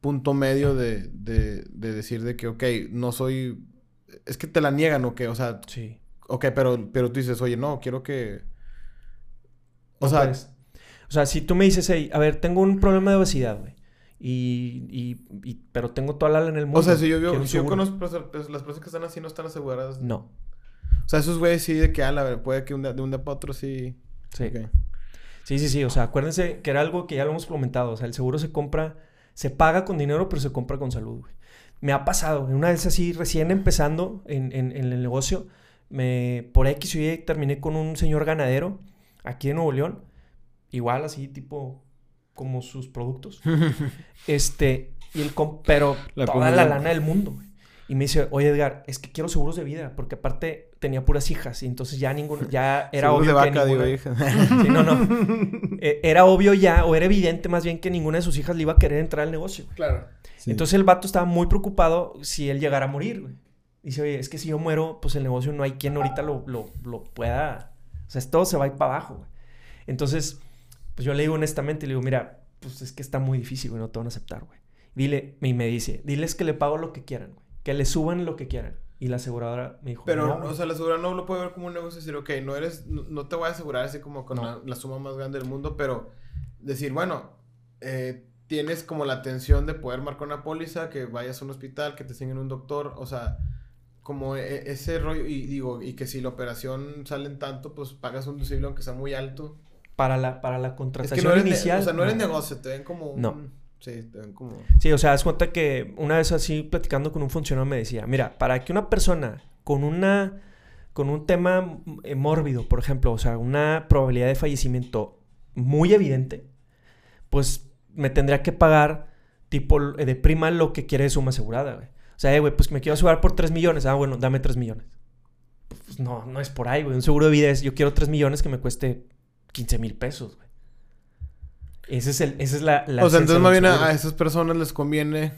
punto medio de, de, de decir de que, ok, no soy... Es que te la niegan o qué, o sea... Sí. Ok, pero, pero tú dices, oye, no, quiero que o sea, o sea, si tú me dices, hey, a ver, tengo un problema de obesidad, güey. Y, y, pero tengo toda la lana en el mundo. O sea, si yo, yo, si yo conozco pues, las personas que están así no están aseguradas. No. O sea, esos güeyes sí de que, a la ver, puede que un de un día para otro sí. Sí. Sí, sí, sí. O sea, acuérdense que era algo que ya lo hemos comentado. O sea, el seguro se compra, se paga con dinero, pero se compra con salud, güey. Me ha pasado. Una vez así, recién empezando en, en, en el negocio, me, por X y Y terminé con un señor ganadero aquí en Nuevo León. Igual así, tipo, como sus productos. este, y el pero toda la lana del mundo, güey. Y me dice, oye Edgar, es que quiero seguros de vida, porque aparte tenía puras hijas, y entonces ya ninguna, ya era obvio. De vaca, digo, hija. sí, no, no. E, era obvio ya, o era evidente más bien que ninguna de sus hijas le iba a querer entrar al negocio. Claro. Entonces el vato estaba muy preocupado si él llegara a morir, güey. Dice, oye, es que si yo muero, pues el negocio no hay quien ahorita lo, lo, lo pueda. O sea, todo se va a ir para abajo, güey. Entonces, pues yo le digo honestamente, le digo, mira, pues es que está muy difícil, güey, no te van a aceptar, güey. Dile, y me dice, diles que le pago lo que quieran, güey. Que le suban lo que quieran. Y la aseguradora me dijo, Pero, o sea, la aseguradora no lo puede ver como un negocio, decir, ok, no eres, no, te voy a asegurar así como con la, suma más grande del mundo, pero decir, bueno, eh, tienes como la atención de poder marcar una póliza, que vayas a un hospital, que te siguen un doctor, o sea, como e, ese rollo, y digo, y que si la operación sale en tanto, pues pagas un deducible aunque sea muy alto. Para la, para la contratación inicial. o sea, no, eres negocio, te ven como No. Sí, te ven como... Sí, o sea, das cuenta que una vez así platicando con un funcionario me decía, mira, para que una persona con una... con un tema eh, mórbido, por ejemplo, o sea, una probabilidad de fallecimiento muy evidente, pues me tendría que pagar tipo eh, de prima lo que quiere de suma asegurada, güey. O sea, eh, güey, pues me quiero asegurar por 3 millones. Ah, bueno, dame 3 millones. Pues no, no es por ahí, güey. Un seguro de vida es, yo quiero 3 millones que me cueste 15 mil pesos, güey. Ese es el, esa es la, O sea, entonces más bien a, esas personas les conviene...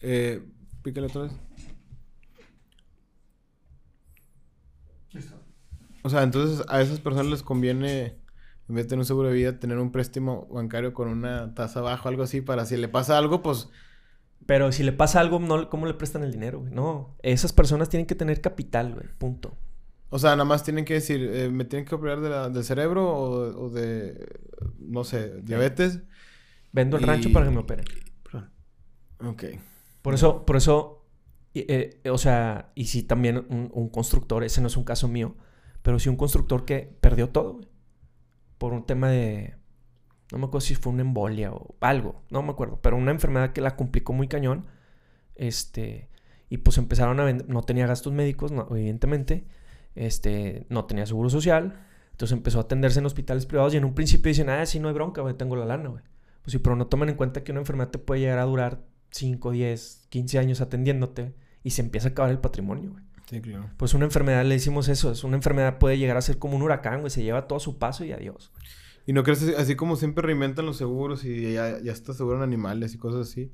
Eh, pícale otra vez. Listo. O sea, entonces a esas personas les conviene en vez de tener un seguro de vida, tener un préstamo bancario con una tasa baja o algo así para si le pasa algo, pues... Pero si le pasa algo, no, ¿cómo le prestan el dinero, güey? No, esas personas tienen que tener capital, güey, punto. O sea, nada más tienen que decir, eh, ¿me tienen que operar de del cerebro o, de, no sé, diabetes? Vendo el rancho para que me operen. Ok. Por eso, por eso, eh, o sea, y si también un, un, constructor, ese no es un caso mío, pero sí un constructor que perdió todo, güey por un tema de... No me acuerdo si fue una embolia o algo, no me acuerdo, pero una enfermedad que la complicó muy cañón. Este, y pues empezaron a vender, no tenía gastos médicos, evidentemente, este, no tenía seguro social, entonces empezó a atenderse en hospitales privados y en un principio dicen, ah, sí, no hay bronca, güey, tengo la lana, güey. Pues sí, pero no toman en cuenta que una enfermedad te puede llegar a durar 5, 10, 15 años atendiéndote y se empieza a acabar el patrimonio, güey. Sí, claro. Pues una enfermedad, le decimos eso, es una enfermedad puede llegar a ser como un huracán, güey, se lleva todo su paso y adiós. ¿Y no crees así como siempre reinventan los seguros y ya, ya está seguro en animales y cosas así?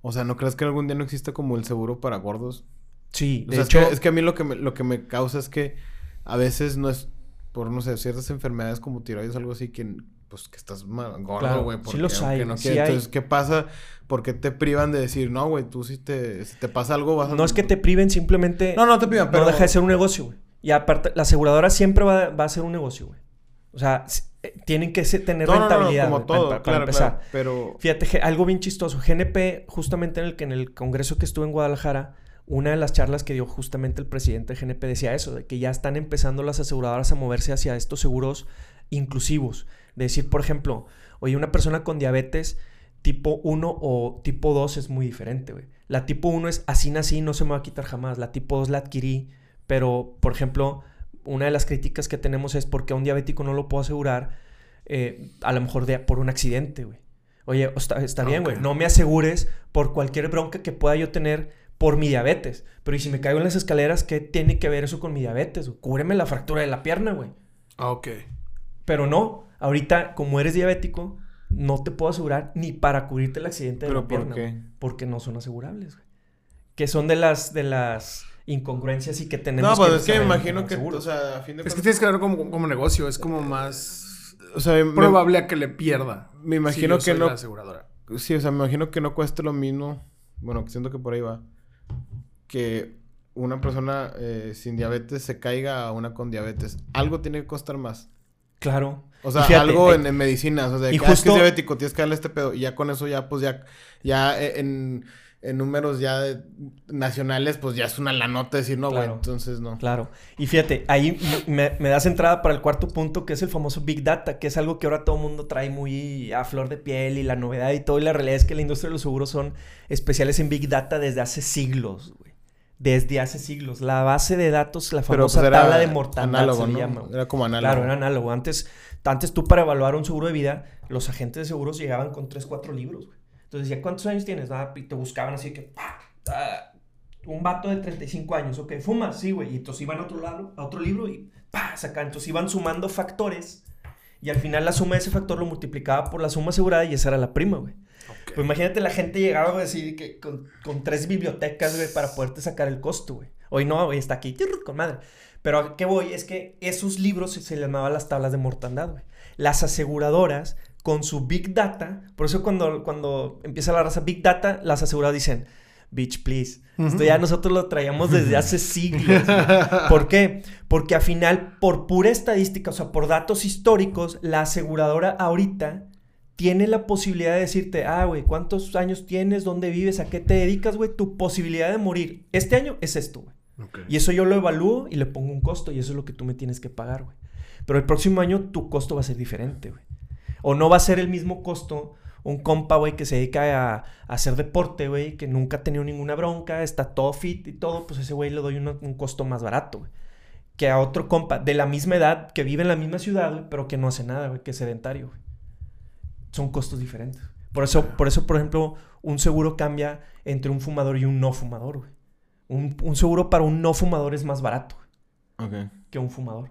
O sea, ¿no crees que algún día no exista como el seguro para gordos? Sí, de hecho... Es que, a mí lo que, me, lo que me causa es que a veces no es por, no sé, ciertas enfermedades como tiroides o algo así que pues que estás gordo, güey. sí los hay. No Entonces, ¿qué pasa? ¿Por qué te privan de decir, no, güey, tú si te, si te pasa algo vas a... No es que te priven, simplemente... No, no te privan, pero... No deja de ser un negocio, güey. Y aparte, la aseguradora siempre va, va a ser un negocio, güey. O sea, eh, tienen que tener rentabilidad. No, como todo, para, claro, empezar. pero... Fíjate, algo bien chistoso. GNP, justamente en el, que en el congreso que estuve en Guadalajara, una de las charlas que dio justamente el presidente de GNP decía eso, de que ya están empezando las aseguradoras a moverse hacia estos seguros inclusivos. De decir, por ejemplo, oye, una persona con diabetes tipo 1 o tipo 2 es muy diferente, güey. La tipo 1 es así nací, no se me va a quitar jamás. La tipo 2 la adquirí, pero, por ejemplo, una de las críticas que tenemos es porque a un diabético no lo puedo asegurar, eh, a lo mejor de, por un accidente, güey. Oye, está, bien, güey. No me asegures por cualquier bronca que pueda yo tener por mi diabetes. Pero ¿y si me caigo en las escaleras, qué tiene que ver eso con mi diabetes? Cúbreme la fractura de la pierna, güey. Ah, ok. Pero no, ahorita, como eres diabético, no te puedo asegurar ni para cubrirte el accidente de la pierna. ¿por qué? Porque no son asegurables, güey. Que son de las, de las incongruencias y que tenemos No, pues es que me imagino que, o sea, a fin de Es que tienes que verlo como, como negocio, es como más o sea, probable a que le pierda. Me imagino que no. Sí, o sea, me imagino que no cueste lo mismo. Bueno, siento que por ahí va. Que una persona eh, sin diabetes se caiga a una con diabetes. Algo tiene que costar más. Claro. O sea, algo en, medicinas. O sea, y que, ah, justo... es diabético, tienes que darle este pedo. Y ya con eso ya, pues ya, ya eh, en, en números ya nacionales, pues ya es una la nota decir, no, güey, entonces no. Claro. Y fíjate, ahí me, das entrada para el cuarto punto, que es el famoso Big Data, que es algo que ahora todo el mundo trae muy a flor de piel y la novedad y todo. Y la realidad es que la industria de los seguros son especiales en Big Data desde hace siglos, güey desde hace siglos. La base de datos, la famosa pues, tabla de mortalidad se llama. Era como análogo. Claro, era análogo. Antes, antes tú para evaluar un seguro de vida, los agentes de seguros llegaban con 3, 4 libros. Güey. Entonces decía, ¿cuántos años tienes? Ah, y te buscaban así que, ah, un vato de 35 años, ok, fumas, sí, güey. Y entonces iban a otro lado, a otro libro y ¡pah! sacaban. Entonces iban sumando factores y al final la suma de ese factor lo multiplicaba por la suma asegurada y esa era la prima, güey. Pues imagínate la gente llegaba así que con, con tres bibliotecas, güey, para poderte sacar el costo, güey. Hoy no, güey, está aquí, con madre. Pero a qué voy es que esos libros se, llamaban las tablas de mortandad, güey. Las aseguradoras, con su Big Data, por eso cuando, cuando empieza la raza Big Data, las aseguradoras dicen, bitch, please. Esto ya nosotros lo traíamos desde hace siglos. ¿Por qué? Porque al final, por pura estadística, o sea, por datos históricos, la aseguradora ahorita tiene la posibilidad de decirte, ah, güey, ¿cuántos años tienes? ¿Dónde vives? ¿A qué te dedicas, güey? Tu posibilidad de morir este año es esto, güey. Y eso yo lo evalúo y le pongo un costo y eso es lo que tú me tienes que pagar, güey. Pero el próximo año tu costo va a ser diferente, güey. O no va a ser el mismo costo un compa, güey, que se dedica a, hacer deporte, güey, que nunca ha tenido ninguna bronca, está todo fit y todo, pues ese güey le doy un costo más barato, güey. Que a otro compa de la misma edad, que vive en la misma ciudad, güey, pero que no hace nada, güey, que es sedentario, güey son costos diferentes. Por eso, por eso, por ejemplo, un seguro cambia entre un fumador y un no fumador, güey. Un, seguro para un no fumador es más barato que un fumador.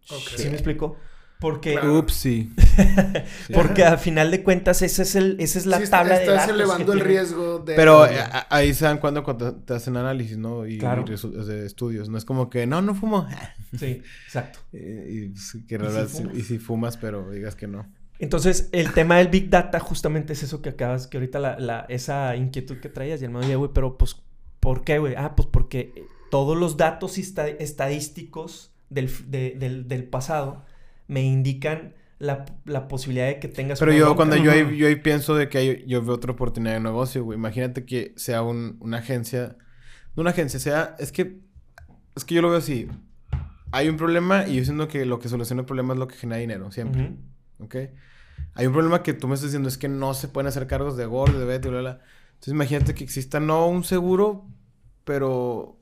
¿Sí me explico? Porque. Upsi. Porque al final de cuentas, esa es, el, esa es la tabla de datos. elevando el riesgo de. Pero eh, ahí se dan cuando, te hacen análisis, ¿no? Y, claro. estudios. No es como que, no, no fumo. sí, exacto. y, y si fumas, pero digas que no. Entonces, el tema del Big Data justamente es eso que acabas, que ahorita la, esa inquietud que traías, y el día, güey, pero pues, ¿por qué, güey? Ah, pues porque todos los datos estadísticos del, del, pasado me indican la, posibilidad de que tengas... Pero yo cuando yo ahí, yo pienso de que yo veo otra oportunidad de negocio, güey. Imagínate que sea una agencia... No una agencia, sea... Es que... Es que yo lo veo así. Hay un problema y yo siento que lo que soluciona el problema es lo que genera dinero, siempre. ¿ok? Hay un problema que tú me estás diciendo, es que no se pueden hacer cargos de gordo, de beta, bla, bla. Entonces imagínate que exista no un seguro, pero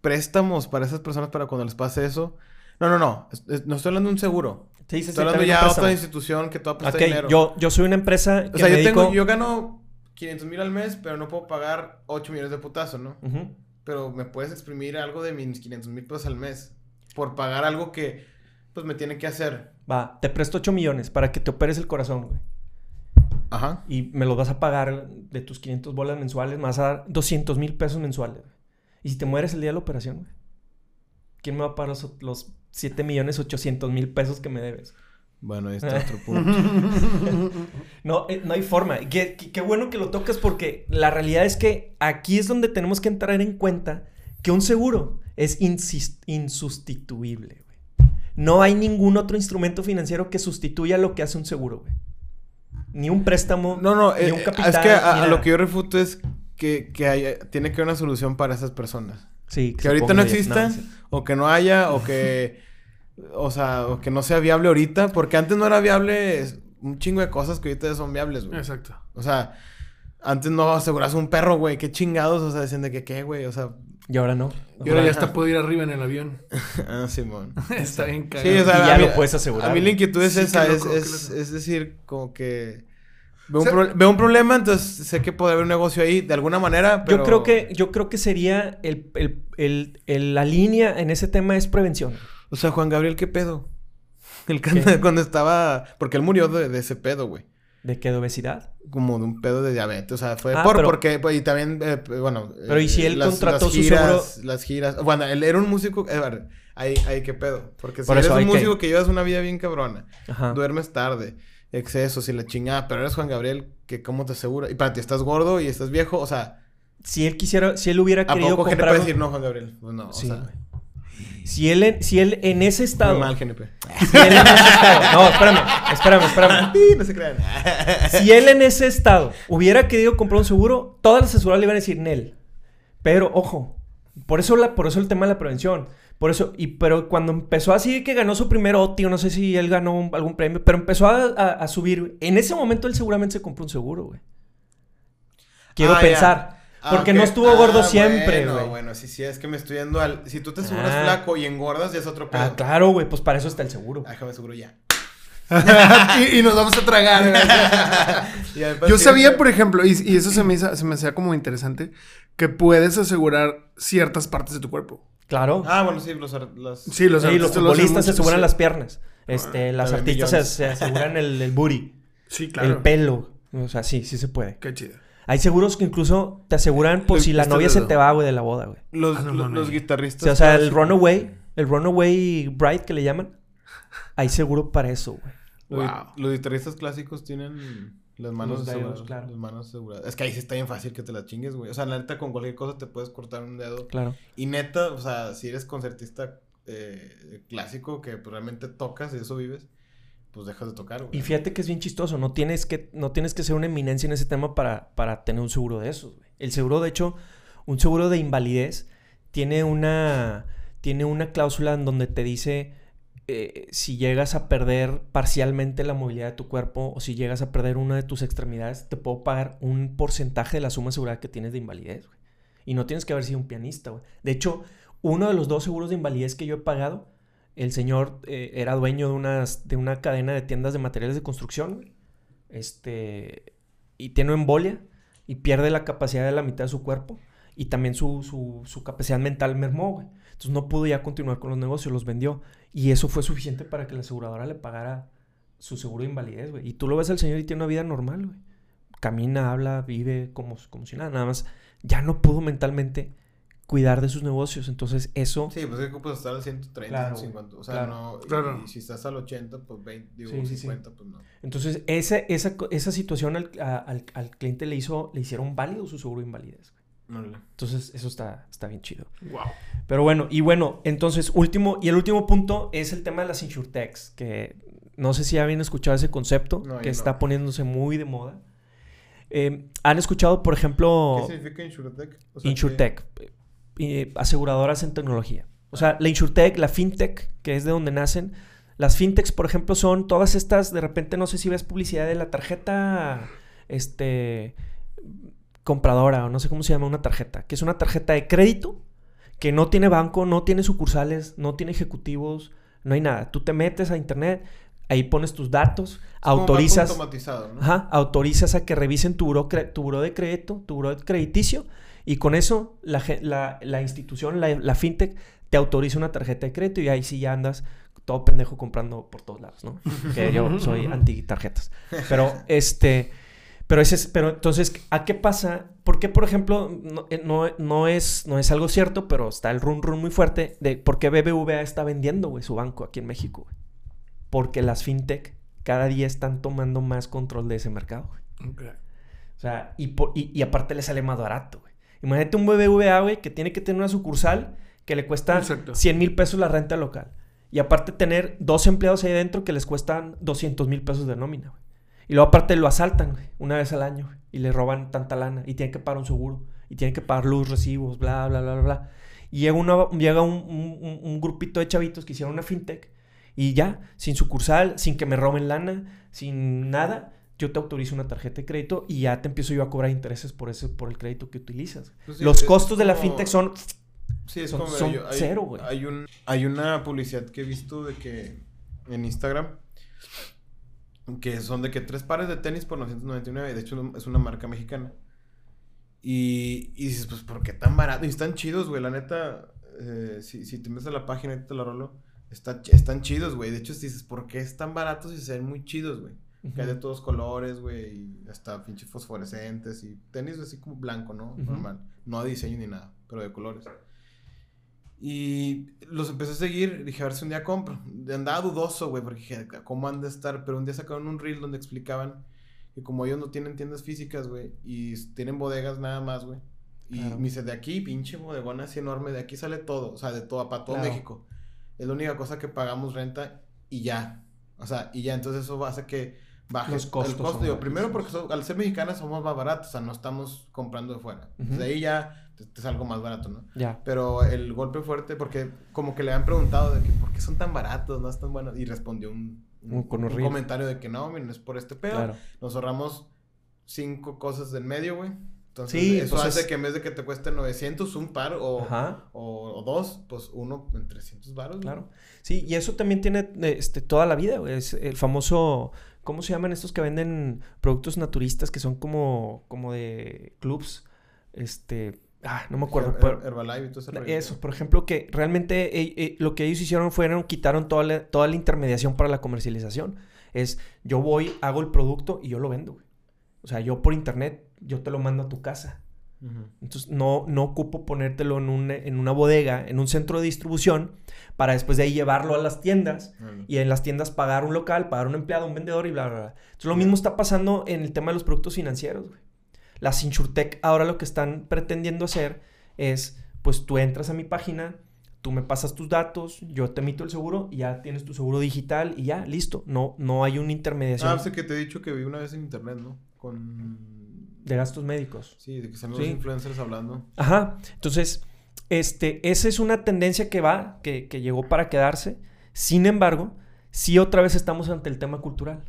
préstamos para esas personas para cuando les pase eso. No, no, no. no estoy hablando de un seguro. Sí, estoy hablando ya de otra institución que toda okay. dinero. Yo, yo soy una empresa que O sea, yo, tengo, yo gano 500 mil al mes, pero no puedo pagar 8 millones de putazo, ¿no? Pero me puedes exprimir algo de mis 500 mil pesos al mes por pagar algo que pues me tiene que hacer. Va, te presto 8 millones para que te operes el corazón, güey. Ajá. Y me lo vas a pagar de tus 500 bolas mensuales, más a dar 200 mil pesos mensuales. Y si te mueres el día de la operación, güey. ¿Quién me va a pagar los, 7 millones 800 mil pesos que me debes? Bueno, ahí está otro punto. no, eh, no hay forma. Qué, qué, bueno que lo tocas porque la realidad es que aquí es donde tenemos que entrar en cuenta que un seguro es insustituible. No hay ningún otro instrumento financiero que sustituya lo que hace un seguro, güey. Ni un préstamo, no, no, ni un capital. Eh, es que a, lo que yo refuto es que, que tiene que haber una solución para esas personas. Sí, que, ahorita no exista, o que no haya, o que. o sea, o que no sea viable ahorita, porque antes no era viable un chingo de cosas que ahorita son viables, güey. Exacto. O sea, antes no aseguras un perro, güey. Qué chingados, o sea, dicen de que qué, güey. O sea, y ahora no. Y ahora ya hasta puedo ir arriba en el avión. ah, Simón. Está bien cagado. Sí, o sea, y ya lo puedes asegurar. A mí la inquietud es esa, es, es, decir, como que veo, un veo, un problema, entonces sé que puede haber un negocio ahí de alguna manera, pero... Yo creo que, yo creo que sería el, el, el, la línea en ese tema es prevención. O sea, Juan Gabriel, ¿qué pedo? El cuando estaba... Porque él murió de, de ese pedo, güey. ¿De qué? ¿De obesidad? Como de un pedo de diabetes. O sea, fue ah, por, porque... Pues, y también, eh, bueno... Pero ¿y si él eh, contrató su seguro? Las giras... Bueno, él era un músico... Eh, ahí, ahí, qué pedo. Porque si eres un músico que... llevas una vida bien cabrona. Duermes tarde. Excesos y la chingada. Pero eres Juan Gabriel, que cómo te asegura... Y para ti estás gordo y estás viejo. O sea... Si él quisiera... Si él hubiera querido ¿A poco comprar... puede decir no, Juan Gabriel? Pues no, sí, o sea... Si él, en, si él en ese estado. Muy mal, GNP. Si él en ese estado. No, espérame, espérame, espérame. no se crean. Si él en ese estado hubiera querido comprar un seguro, todas las aseguradoras le iban a decir Nel. Pero, ojo, por eso, la, por eso el tema de la prevención. Por eso, y pero cuando empezó así que ganó su primer OTI, no sé si él ganó un- algún premio, pero empezó a, a- a subir. En ese momento él seguramente se compró un seguro, güey. Quiero Ah, pensar. Ah, Porque no estuvo gordo Ah, siempre, bueno, güey. Bueno, sí, sí, es que me estoy yendo al. Si tú te aseguras Ah. flaco y engordas, ya es otro pedo. Ah, claro, güey, pues para eso está el seguro. Ah, Déjame seguro ya. y, y nos vamos a tragar. Yo sabía, por ejemplo, y, y eso se me, hizo- se me hacía como interesante, que puedes asegurar ciertas partes de tu cuerpo. Claro. Ah, bueno, sí, los. ar- las- Sí, los, Sí, los futbolistas se aseguran sí. las piernas. Este, las también artistas se, millones. se aseguran el, el booty, Sí, claro. el pelo. O sea, sí, sí se puede. Qué chido. Hay seguros que incluso te aseguran por Los si la novia se te va, güey, de la boda, güey. Los, Ah, no los- los O guitarristas. sea, o sea, el runaway, el runaway bride que le llaman, hay seguro para eso, güey. Los, Wow. los guitarristas clásicos tienen las manos Los dedos, aseguradas. claro. Las manos aseguradas. Es que ahí sí está bien fácil que te la chingues, güey. O sea, la neta, con cualquier cosa te puedes cortar un dedo. Claro. Y neta, o sea, si eres concertista eh, clásico, que pues, realmente tocas y eso vives, pues dejas de tocar, güey. Y fíjate que es bien chistoso, no tienes que, no tienes que ser una eminencia en ese tema para, para tener un seguro de esos, güey. El seguro, de hecho, un seguro de invalidez tiene una, tiene una cláusula en donde te dice eh, si llegas a perder parcialmente la movilidad de tu cuerpo o si llegas a perder una de tus extremidades, te puedo pagar un porcentaje de la suma asegurada que tienes de invalidez. Y no tienes que haber sido un pianista. De hecho, uno de los dos seguros de invalidez que yo he pagado, el señor eh, era dueño de, unas, de una cadena de tiendas de materiales de construcción. Este, y tiene una embolia y pierde la capacidad de la mitad de su cuerpo y también su, su, capacidad mental mermó. Entonces no pudo ya continuar con los negocios, los vendió. Y eso fue suficiente para que la aseguradora le pagara su seguro de invalidez, güey. Y tú lo ves al señor y tiene una vida normal, güey. Camina, habla, vive como, como si nada. Nada más ya no pudo mentalmente cuidar de sus negocios. Entonces eso... Sí, pues es que puedes estar al 130, Claro, 150. O sea, claro. no. y- Claro. Y, si estás al 80, pues 20, digo, Sí, sí, sí. 50, pues no. Entonces, esa, esa, esa situación al, a- al, al cliente le hizo, le hicieron válido su seguro de invalidez. Entonces, eso está, está bien chido. Wow. Pero bueno, y bueno, entonces, último, y el último punto es el tema de las insurtechs, que no sé si ya habían escuchado ese concepto, No, que está no. poniéndose muy de moda. Eh, ¿Han escuchado, por ejemplo, ¿Qué significa Insurtech? O sea, Insurtech? eh, aseguradoras en tecnología. O sea, la Insurtech, la FinTech, que es de donde nacen. Las FinTechs, por ejemplo, son todas estas, de repente, no sé si ves publicidad de la tarjeta, este, compradora, o no sé cómo se llama una tarjeta, que es una tarjeta de crédito, que no tiene banco, no tiene sucursales, no tiene ejecutivos, no hay nada. Tú te metes a internet, ahí pones tus datos, autorizas... automatizado, ¿no? Ajá, autorizas a que revisen tu buró, tu buró de crédito, tu buró crediticio, y con eso la- la institución, la, la fintech, te autoriza una tarjeta de crédito y ahí sí ya andas todo pendejo comprando por todos lados, ¿no? Que yo soy anti tarjetas. Pero este, pero ese es, pero entonces, ¿a qué pasa? ¿Por qué, por ejemplo, no, eh, no, no es, no es algo cierto, pero está el run run muy fuerte de por qué BBVA está vendiendo, güey, su banco aquí en México, güey? Porque las fintech cada día están tomando más control de ese mercado, güey. O sea, y, por- y, y aparte le sale más barato, güey. Imagínate un BBVA, güey, que tiene que tener una sucursal que le cuesta Exacto. 100 mil pesos la renta local. Y aparte tener dos empleados ahí adentro que les cuestan 200 mil pesos de nómina, güey. Y luego aparte lo asaltan, güey, una vez al año, güey, y le roban tanta lana. Y tienen que pagar un seguro. Y tienen que pagar luz, recibos, bla, bla, bla, bla, bla. Y llega, una, llega un, un- un- grupito de chavitos que hicieron una fintech. Y ya, sin sucursal, sin que me roben lana, sin nada, yo te autorizo una tarjeta de crédito y ya te empiezo yo a cobrar intereses por ese, por el crédito que utilizas. Pues sí, Los costos de la fintech son Sí, es Son- como son hay- cero, güey. Hay, un, hay una publicidad que he visto de que en Instagram que son de que tres pares de tenis por 999. De hecho, es una marca mexicana. Y, y dices, pues, ¿por qué tan barato? Y están chidos, güey. La neta, eh, si, si te metes a la página y te la rolo, está, están chidos, güey. De hecho, dices, ¿por qué están baratos y se ven muy chidos, güey? Que hay de todos colores, güey, y hasta pinches fosforescentes y tenis así como blanco, ¿no? Ujú. Normal. No de diseño ni nada, pero de colores. Y los empecé a seguir, dije, a ver si un día compro. Andaba dudoso, güey, porque dije, ¿cómo han de estar? Pero un día sacaron un reel donde explicaban que como ellos no tienen tiendas físicas, güey, y tienen bodegas nada más, güey. Y Claro. me dice, de aquí, pinche bodegona así enorme, de aquí sale todo, o sea, de todo, para todo Claro. México. es la única cosa que pagamos renta y ya. O sea, y ya, entonces eso hace que baje Los costos el costo. Digo, primero porque so- al ser mexicanas somos más baratos, o sea, no estamos comprando de fuera. De ahí ya te, te es algo más barato, ¿no? Ya. Pero el golpe fuerte, porque como que le han preguntado de que por qué son tan baratos, no están buenos, y respondió un, un, con comentario de que no, miren, es por este pedo. Claro. Nos ahorramos cinco cosas del medio, güey. Entonces, Sí, eso pues hace es- que en vez de que te cueste 900 un par o, o, o dos, pues uno en 300 baros. Claro. Sí, y eso también tiene este, toda la vida, güey. Es el famoso. ¿Cómo se llaman estos que venden productos naturistas que son como, como de clubs? Este. Ah, no me acuerdo. Her- pero- Her- Herbalife y todo ese. Eso, por ejemplo, que realmente eh, eh, lo que ellos hicieron fueron quitaron toda la, toda la intermediación para la comercialización. Es yo voy, hago el producto y yo lo vendo, güey. O sea, yo por internet, yo te lo mando a tu casa. Entonces, no, no ocupo ponértelo en, un- en una bodega, en un centro de distribución, para después de ahí llevarlo a las tiendas y en las tiendas pagar un local, pagar un empleado, un vendedor y bla, bla, bla. Entonces, lo mismo está pasando en el tema de los productos financieros, güey. Las InsurTech ahora lo que están pretendiendo hacer es, pues tú entras a mi página, tú me pasas tus datos, yo te emito el seguro y ya tienes tu seguro digital y ya, listo. No, no hay una intermediación Ah, sé que te he dicho que vi una vez en internet, ¿no? Con... de gastos médicos. Sí, de que salen Sí. los influencers hablando. Ajá. Entonces, este, esa es una tendencia que va, que, que llegó para quedarse. Sin embargo, sí otra vez estamos ante el tema cultural.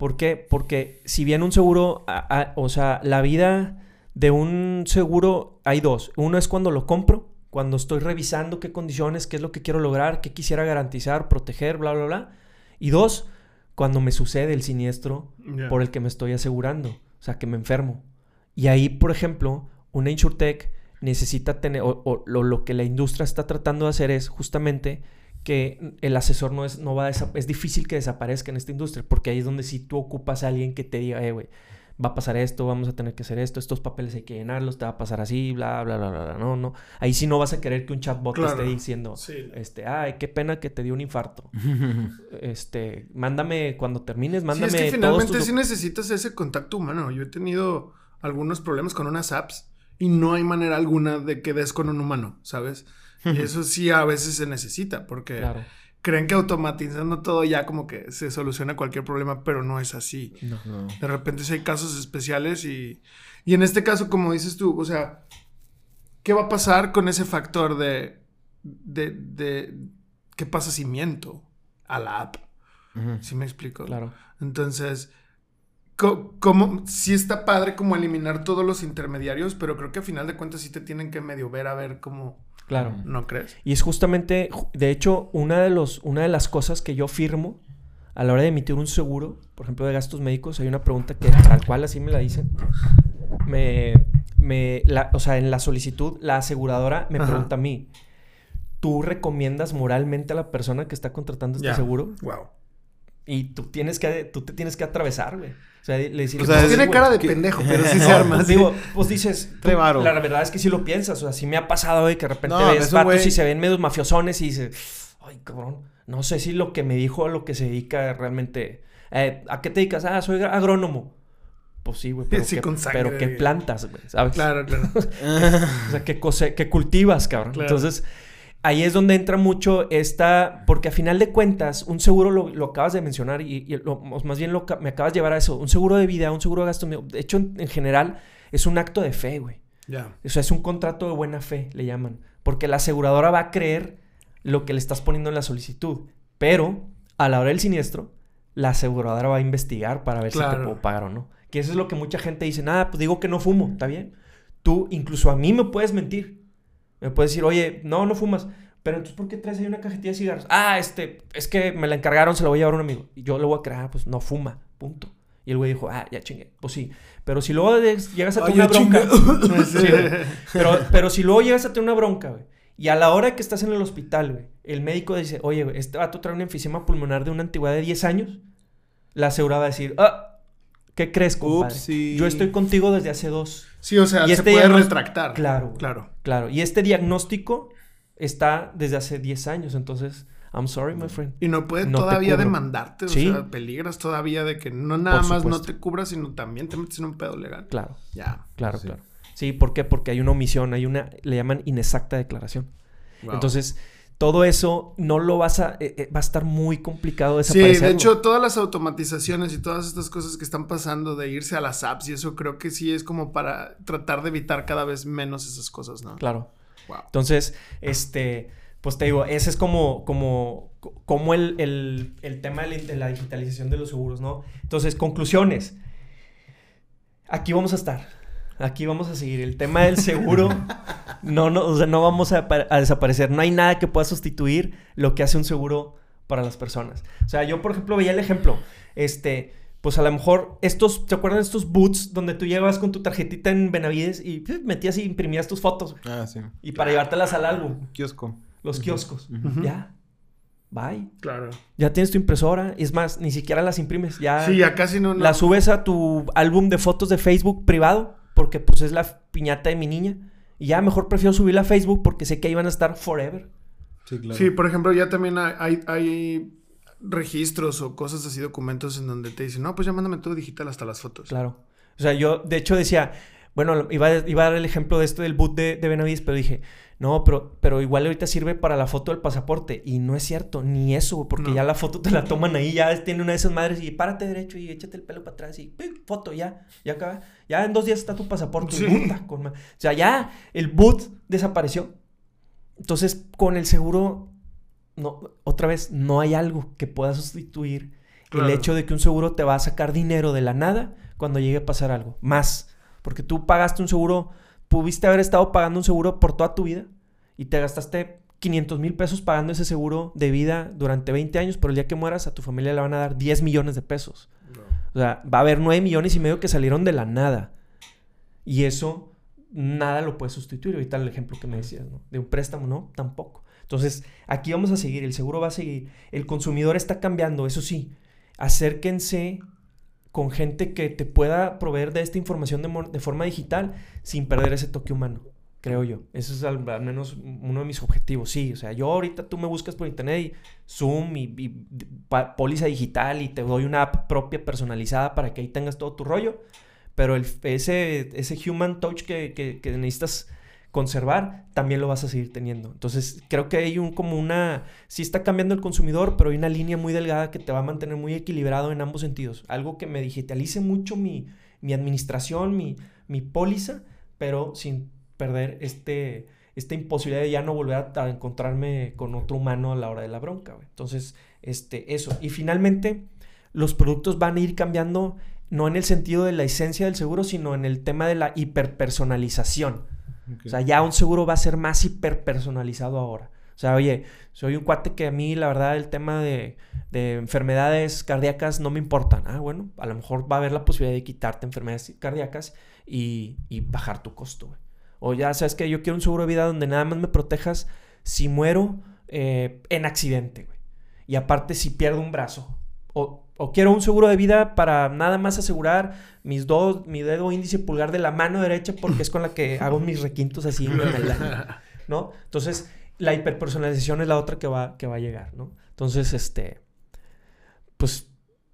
¿Por qué? Porque si bien un seguro, a- a- o sea, la vida de un seguro hay dos. Uno es cuando lo compro, cuando estoy revisando qué condiciones, qué es lo que quiero lograr, qué quisiera garantizar, proteger, bla, bla, bla. Y dos, cuando me sucede el siniestro por el que me estoy asegurando. O sea, que me enfermo. Y ahí, por ejemplo, una InsurTech necesita tener, o, o lo, lo que la industria está tratando de hacer es justamente que el asesor no es, no va a es difícil que desaparezca en esta industria, porque ahí es donde si tú ocupas a alguien que te diga, eh, güey, va a pasar esto, vamos a tener que hacer esto, estos papeles hay que llenarlos, te va a pasar así, bla, bla, bla, bla, bla. No, no. Ahí sí no vas a querer que un chatbot te esté diciendo, Sí. este, ay, qué pena que te dio un infarto. Este, mándame cuando termines, Sí, mándame es que todos finalmente tus sí necesitas ese contacto humano. Yo he tenido algunos problemas con unas apps y no hay manera alguna de que des con un humano, ¿sabes? Y eso sí a veces se necesita porque Claro. creen que automatizando todo ya como que se soluciona cualquier problema, pero no es así. No. No. De repente sí hay casos especiales y, y en este caso, como dices tú, o sea, ¿qué va a pasar con ese factor de, de, de qué pasa si miento a la app? Ujú. ¿Sí me explico? Claro. Entonces, co- como, sí está padre como eliminar todos los intermediarios, pero creo que a final de cuentas sí te tienen que medio ver a ver cómo, Claro. ¿no crees? Y es justamente, ju- de hecho, una de, los, una de las cosas que yo firmo a la hora de emitir un seguro, por ejemplo, de gastos médicos, hay una pregunta que tal cual así me la dicen. Me, me, la- o sea, en la solicitud, la aseguradora me Ajá. pregunta a mí, ¿tú recomiendas moralmente a la persona que está contratando este seguro? Wow. Y tú tienes que, tú te tienes que atravesar, güey. O sea, le decir, O sea, "No, es- Tiene güey, cara de que- pendejo, pero sí no, se arma. Pues, sí. digo, pues dices, tú- la verdad es que sí lo piensas. O sea, sí me ha pasado de que de repente No, ves vatos güey. y se ven medios mafiosones y dices, ay, cabrón, no sé si lo que me dijo a lo que se dedica realmente. Eh, ¿A qué te dedicas? Ah, soy agrónomo. Pues sí, güey, pero, Sí, qué, con sangre, pero qué güey. plantas, güey, ¿sabes? Claro, claro. O sea, qué, cose- qué cultivas, cabrón. Claro. Entonces, ahí es donde entra mucho esta... Porque a final de cuentas, un seguro lo, lo acabas de mencionar y, y lo- más bien lo, me acabas de llevar a eso. Un seguro de vida, un seguro de gasto... De hecho, en, en general, es un acto de fe, güey. ya. O sea, es un contrato de buena fe, le llaman. Porque la aseguradora va a creer lo que le estás poniendo en la solicitud. Pero, a la hora del siniestro, la aseguradora va a investigar para ver si te Claro. puedo pagar o no. Que eso es lo que mucha gente dice. Nada, pues digo que no fumo, ¿está bien? Tú, incluso a mí me puedes mentir. Me puedes decir, oye, no, no fumas. Pero entonces, ¿por qué traes ahí una cajetilla de cigarros? Ah, este, es que me la encargaron, se la voy a llevar a un amigo. Y yo le voy a creer, ah, pues no fuma, punto. Y el güey dijo, ah, ya chingué. Pues sí. Pero si luego llegas a Ay, tener una bronca. Sí. Pero, pero si luego llegas a tener una bronca, güey. Y a la hora que estás en el hospital, güey, el médico dice, oye, güey, este vato trae un enfisema pulmonar de una antigüedad de 10 años. La asegurada va a decir, ah, ¿qué crees, compadre? Upsi. Yo estoy contigo desde hace dos. Sí, o sea, Y se este puede retractar. Claro. Claro. Claro. Y este diagnóstico está desde hace 10 años. Entonces, I'm sorry, my friend. Y no puede No todavía demandarte, o Sí. sea, peligras todavía de que no nada más no te cubras, sino también te metes en un pedo legal. Claro, Ya. claro, Sí. claro. Sí, ¿por qué? Porque hay una omisión, hay una, le llaman inexacta declaración. Wow. Entonces, todo eso no lo vas a, eh, eh, va a estar muy complicado desaparecer. Sí, de hecho, todas las automatizaciones y todas estas cosas que están pasando de irse a las apps y eso creo que sí es como para tratar de evitar cada vez menos esas cosas, ¿no? Claro. Entonces, este, pues te digo, ese es como, como, como el, tema de la digitalización de los seguros, ¿no? Entonces, conclusiones. Aquí vamos a estar. Aquí vamos a seguir. El tema del seguro, no, no, o sea, no vamos a, desaparecer. No hay nada que pueda sustituir lo que hace un seguro para las personas. O sea, yo, por ejemplo, veía el ejemplo. Este, pues a lo mejor estos, ¿te acuerdan de estos boots donde tú llevas con tu tarjetita en Benavides y pues, metías y imprimías tus fotos? Ah, sí. Y para llevártelas al álbum. Kiosco. Los kioscos. Ya. Bye. Claro. Ya tienes tu impresora. Es más, ni siquiera las imprimes. Ya. Sí, ya casi no. Las subes a tu álbum de fotos de Facebook privado. Porque pues es la piñata de mi niña. Y ya mejor prefiero subirla a Facebook porque sé que ahí van a estar forever. Sí, claro. Sí, por ejemplo, ya también hay, hay registros o cosas así, documentos en donde te dicen, no, pues ya mándame todo digital hasta las fotos. Claro. O sea, yo de hecho decía, bueno, iba a, iba a dar el ejemplo de esto del boot de, de Benavides, pero dije, no, pero, pero igual ahorita sirve para la foto del pasaporte. Y no es cierto, ni eso, porque ya la foto te la toman ahí, ya tiene una de esas madres y párate derecho y échate el pelo para atrás y foto, ya, ya acaba. Ya en dos días está tu pasaporte. con, o sea, ya el boot desapareció. Entonces, con el seguro no, otra vez, no hay algo que pueda sustituir el hecho de que un seguro te va a sacar dinero de la nada cuando llegue a pasar algo. Más, porque tú pagaste un seguro, pudiste haber estado pagando un seguro por toda tu vida y te gastaste 500 mil pesos pagando ese seguro de vida durante 20 años, pero el día que mueras a tu familia le van a dar 10 millones de pesos. O sea, va a haber 9 millones y medio que salieron de la nada. Y eso nada lo puede sustituir. Ahorita el ejemplo que me decías, ¿no? De un préstamo, ¿no? Tampoco. Entonces, aquí vamos a seguir, el seguro va a seguir, el consumidor está cambiando, eso sí, acérquense con gente que te pueda proveer de esta información de, forma digital sin perder ese toque humano, creo yo. Eso es al, menos uno de mis objetivos, sí, o sea, yo ahorita tú me buscas por internet y Zoom y, póliza digital y te doy una app propia personalizada para que ahí tengas todo tu rollo, pero el, ese, ese human touch que, que, que necesitas conservar, también lo vas a seguir teniendo. Entonces, creo que hay un como una, sí está cambiando el consumidor, pero hay una línea muy delgada que te va a mantener muy equilibrado en ambos sentidos. Algo que me digitalice mucho mi, mi administración, mi, mi póliza, pero sin perder este, esta imposibilidad de ya no volver a, encontrarme con otro humano a la hora de la bronca. Entonces, este, eso. Y finalmente, los productos van a ir cambiando, no en el sentido de la esencia del seguro, sino en el tema de la hiperpersonalización. O sea, ya un seguro va a ser más hiperpersonalizado ahora. O sea, oye, soy un cuate que a mí, la verdad, el tema de, enfermedades cardíacas no me importan. Ah, bueno, a lo mejor va a haber la posibilidad de quitarte enfermedades cardíacas y, bajar tu costo, O ya sabes que yo quiero un seguro de vida donde nada más me protejas si muero eh, en accidente, güey. Y aparte si pierdo un brazo. O, o quiero un seguro de vida para nada más asegurar mis dos, mi dedo índice y pulgar de la mano derecha porque es con la que hago mis requintos así, ¿no? Entonces, la hiperpersonalización es la otra que va, que va a llegar, ¿no? Entonces, este, pues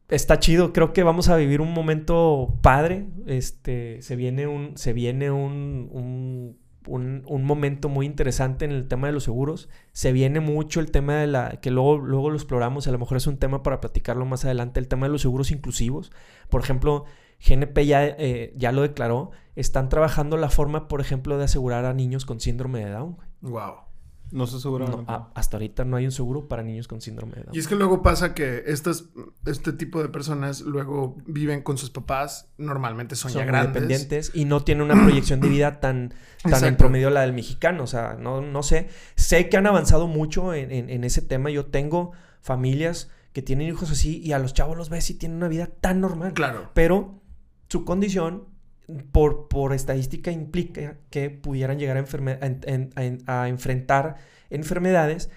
está chido. Creo que vamos a vivir un momento padre. Este, se viene un, se viene un un, momento muy interesante en el tema de los seguros. Se viene mucho el tema de la, que luego, luego lo exploramos, a lo mejor es un tema para platicarlo más adelante, el tema de los seguros inclusivos. Por ejemplo, GNP ya, eh, ya lo declaró, están trabajando la forma, por ejemplo, de asegurar a niños con síndrome de Down. Wow. No se asegura. hasta ahorita no hay un seguro para niños con síndrome de Down. Y es que luego pasa que estas, este tipo de personas luego viven con sus papás, normalmente son, ya grandes. independientes y no tienen una proyección de vida tan, tan en promedio la del mexicano. O sea, no, no sé. Sé que han avanzado mucho en, en, ese tema. Yo tengo familias que tienen hijos así y a los chavos los ves y tienen una vida tan normal. Claro. Pero su condición por, por estadística implica que pudieran llegar a, a, enfrentar enfermedades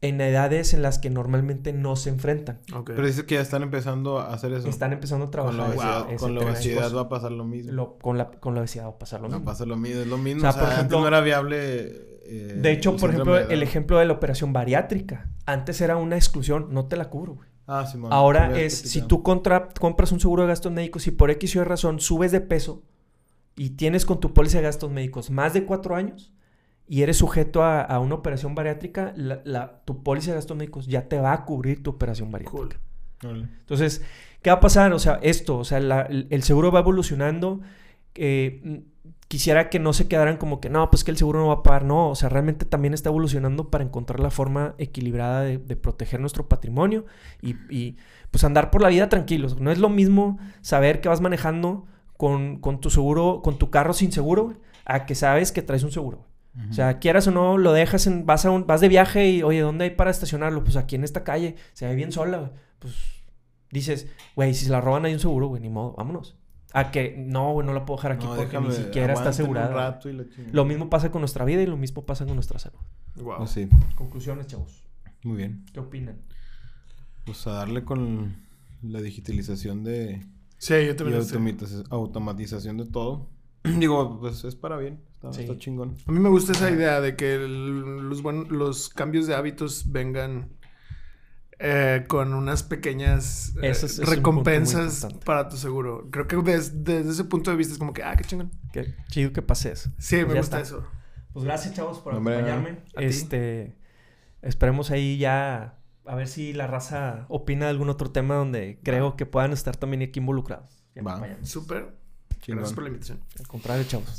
en edades en las que normalmente no se enfrentan. Pero dice que ya están empezando a hacer eso. Están empezando a trabajar. Con la obesidad, va a pasar lo mismo. con, la, con la obesidad va a pasar lo mismo. Va a pasar lo mismo. Es lo mismo. O sea, por ejemplo, no era viable. Eh, de hecho, por ejemplo, el ejemplo de la operación bariátrica. Antes era una exclusión. No te la cubro, güey. Ah, sí, Ahora es, si tú contra, compras un seguro de gastos médicos y por X o Y razón subes de peso y tienes con tu póliza de gastos médicos más de cuatro años, y eres sujeto a, una operación bariátrica, la, tu póliza de gastos médicos ya te va a cubrir tu operación bariátrica. Entonces, ¿qué va a pasar? O sea, esto, o sea, el, seguro va evolucionando. Eh, quisiera que no se quedaran como que, no, pues que el seguro no va a pagar. No, o sea, realmente también está evolucionando para encontrar la forma equilibrada de, proteger nuestro patrimonio y, y, pues andar por la vida tranquilos. No es lo mismo saber que vas manejando con, con tu seguro, con tu carro sin seguro, a que sabes que traes un seguro. O sea, quieras o no, lo dejas en, vas, a un, vas de viaje y, oye, ¿dónde hay para estacionarlo? Pues aquí en esta calle, se ve bien sola, Pues dices, güey, si se la roban hay un seguro, güey, ni modo, vámonos. A que, no, güey, no la puedo dejar aquí porque ni siquiera está asegurada. lo mismo pasa con nuestra vida y lo mismo pasa con nuestra salud. Wow. Así. Conclusiones, chavos. Muy bien. ¿Qué opinan? Pues a darle con la digitalización de... Sí, yo también. Y automatización de todo. Digo, pues es para bien. Está, chingón. A mí me gusta esa idea de que los, los cambios de hábitos vengan eh, con unas pequeñas eh, recompensas para tu seguro. Creo que desde, ese punto de vista es como que, ah, qué chingón. Qué chido que pases. Sí, me gusta eso. Pues gracias, chavos, por acompañarme. este, esperemos ahí ya a ver si la raza opina de algún otro tema donde creo que puedan estar también aquí involucrados. Súper. Gracias por la invitación. Al contrario, chavos.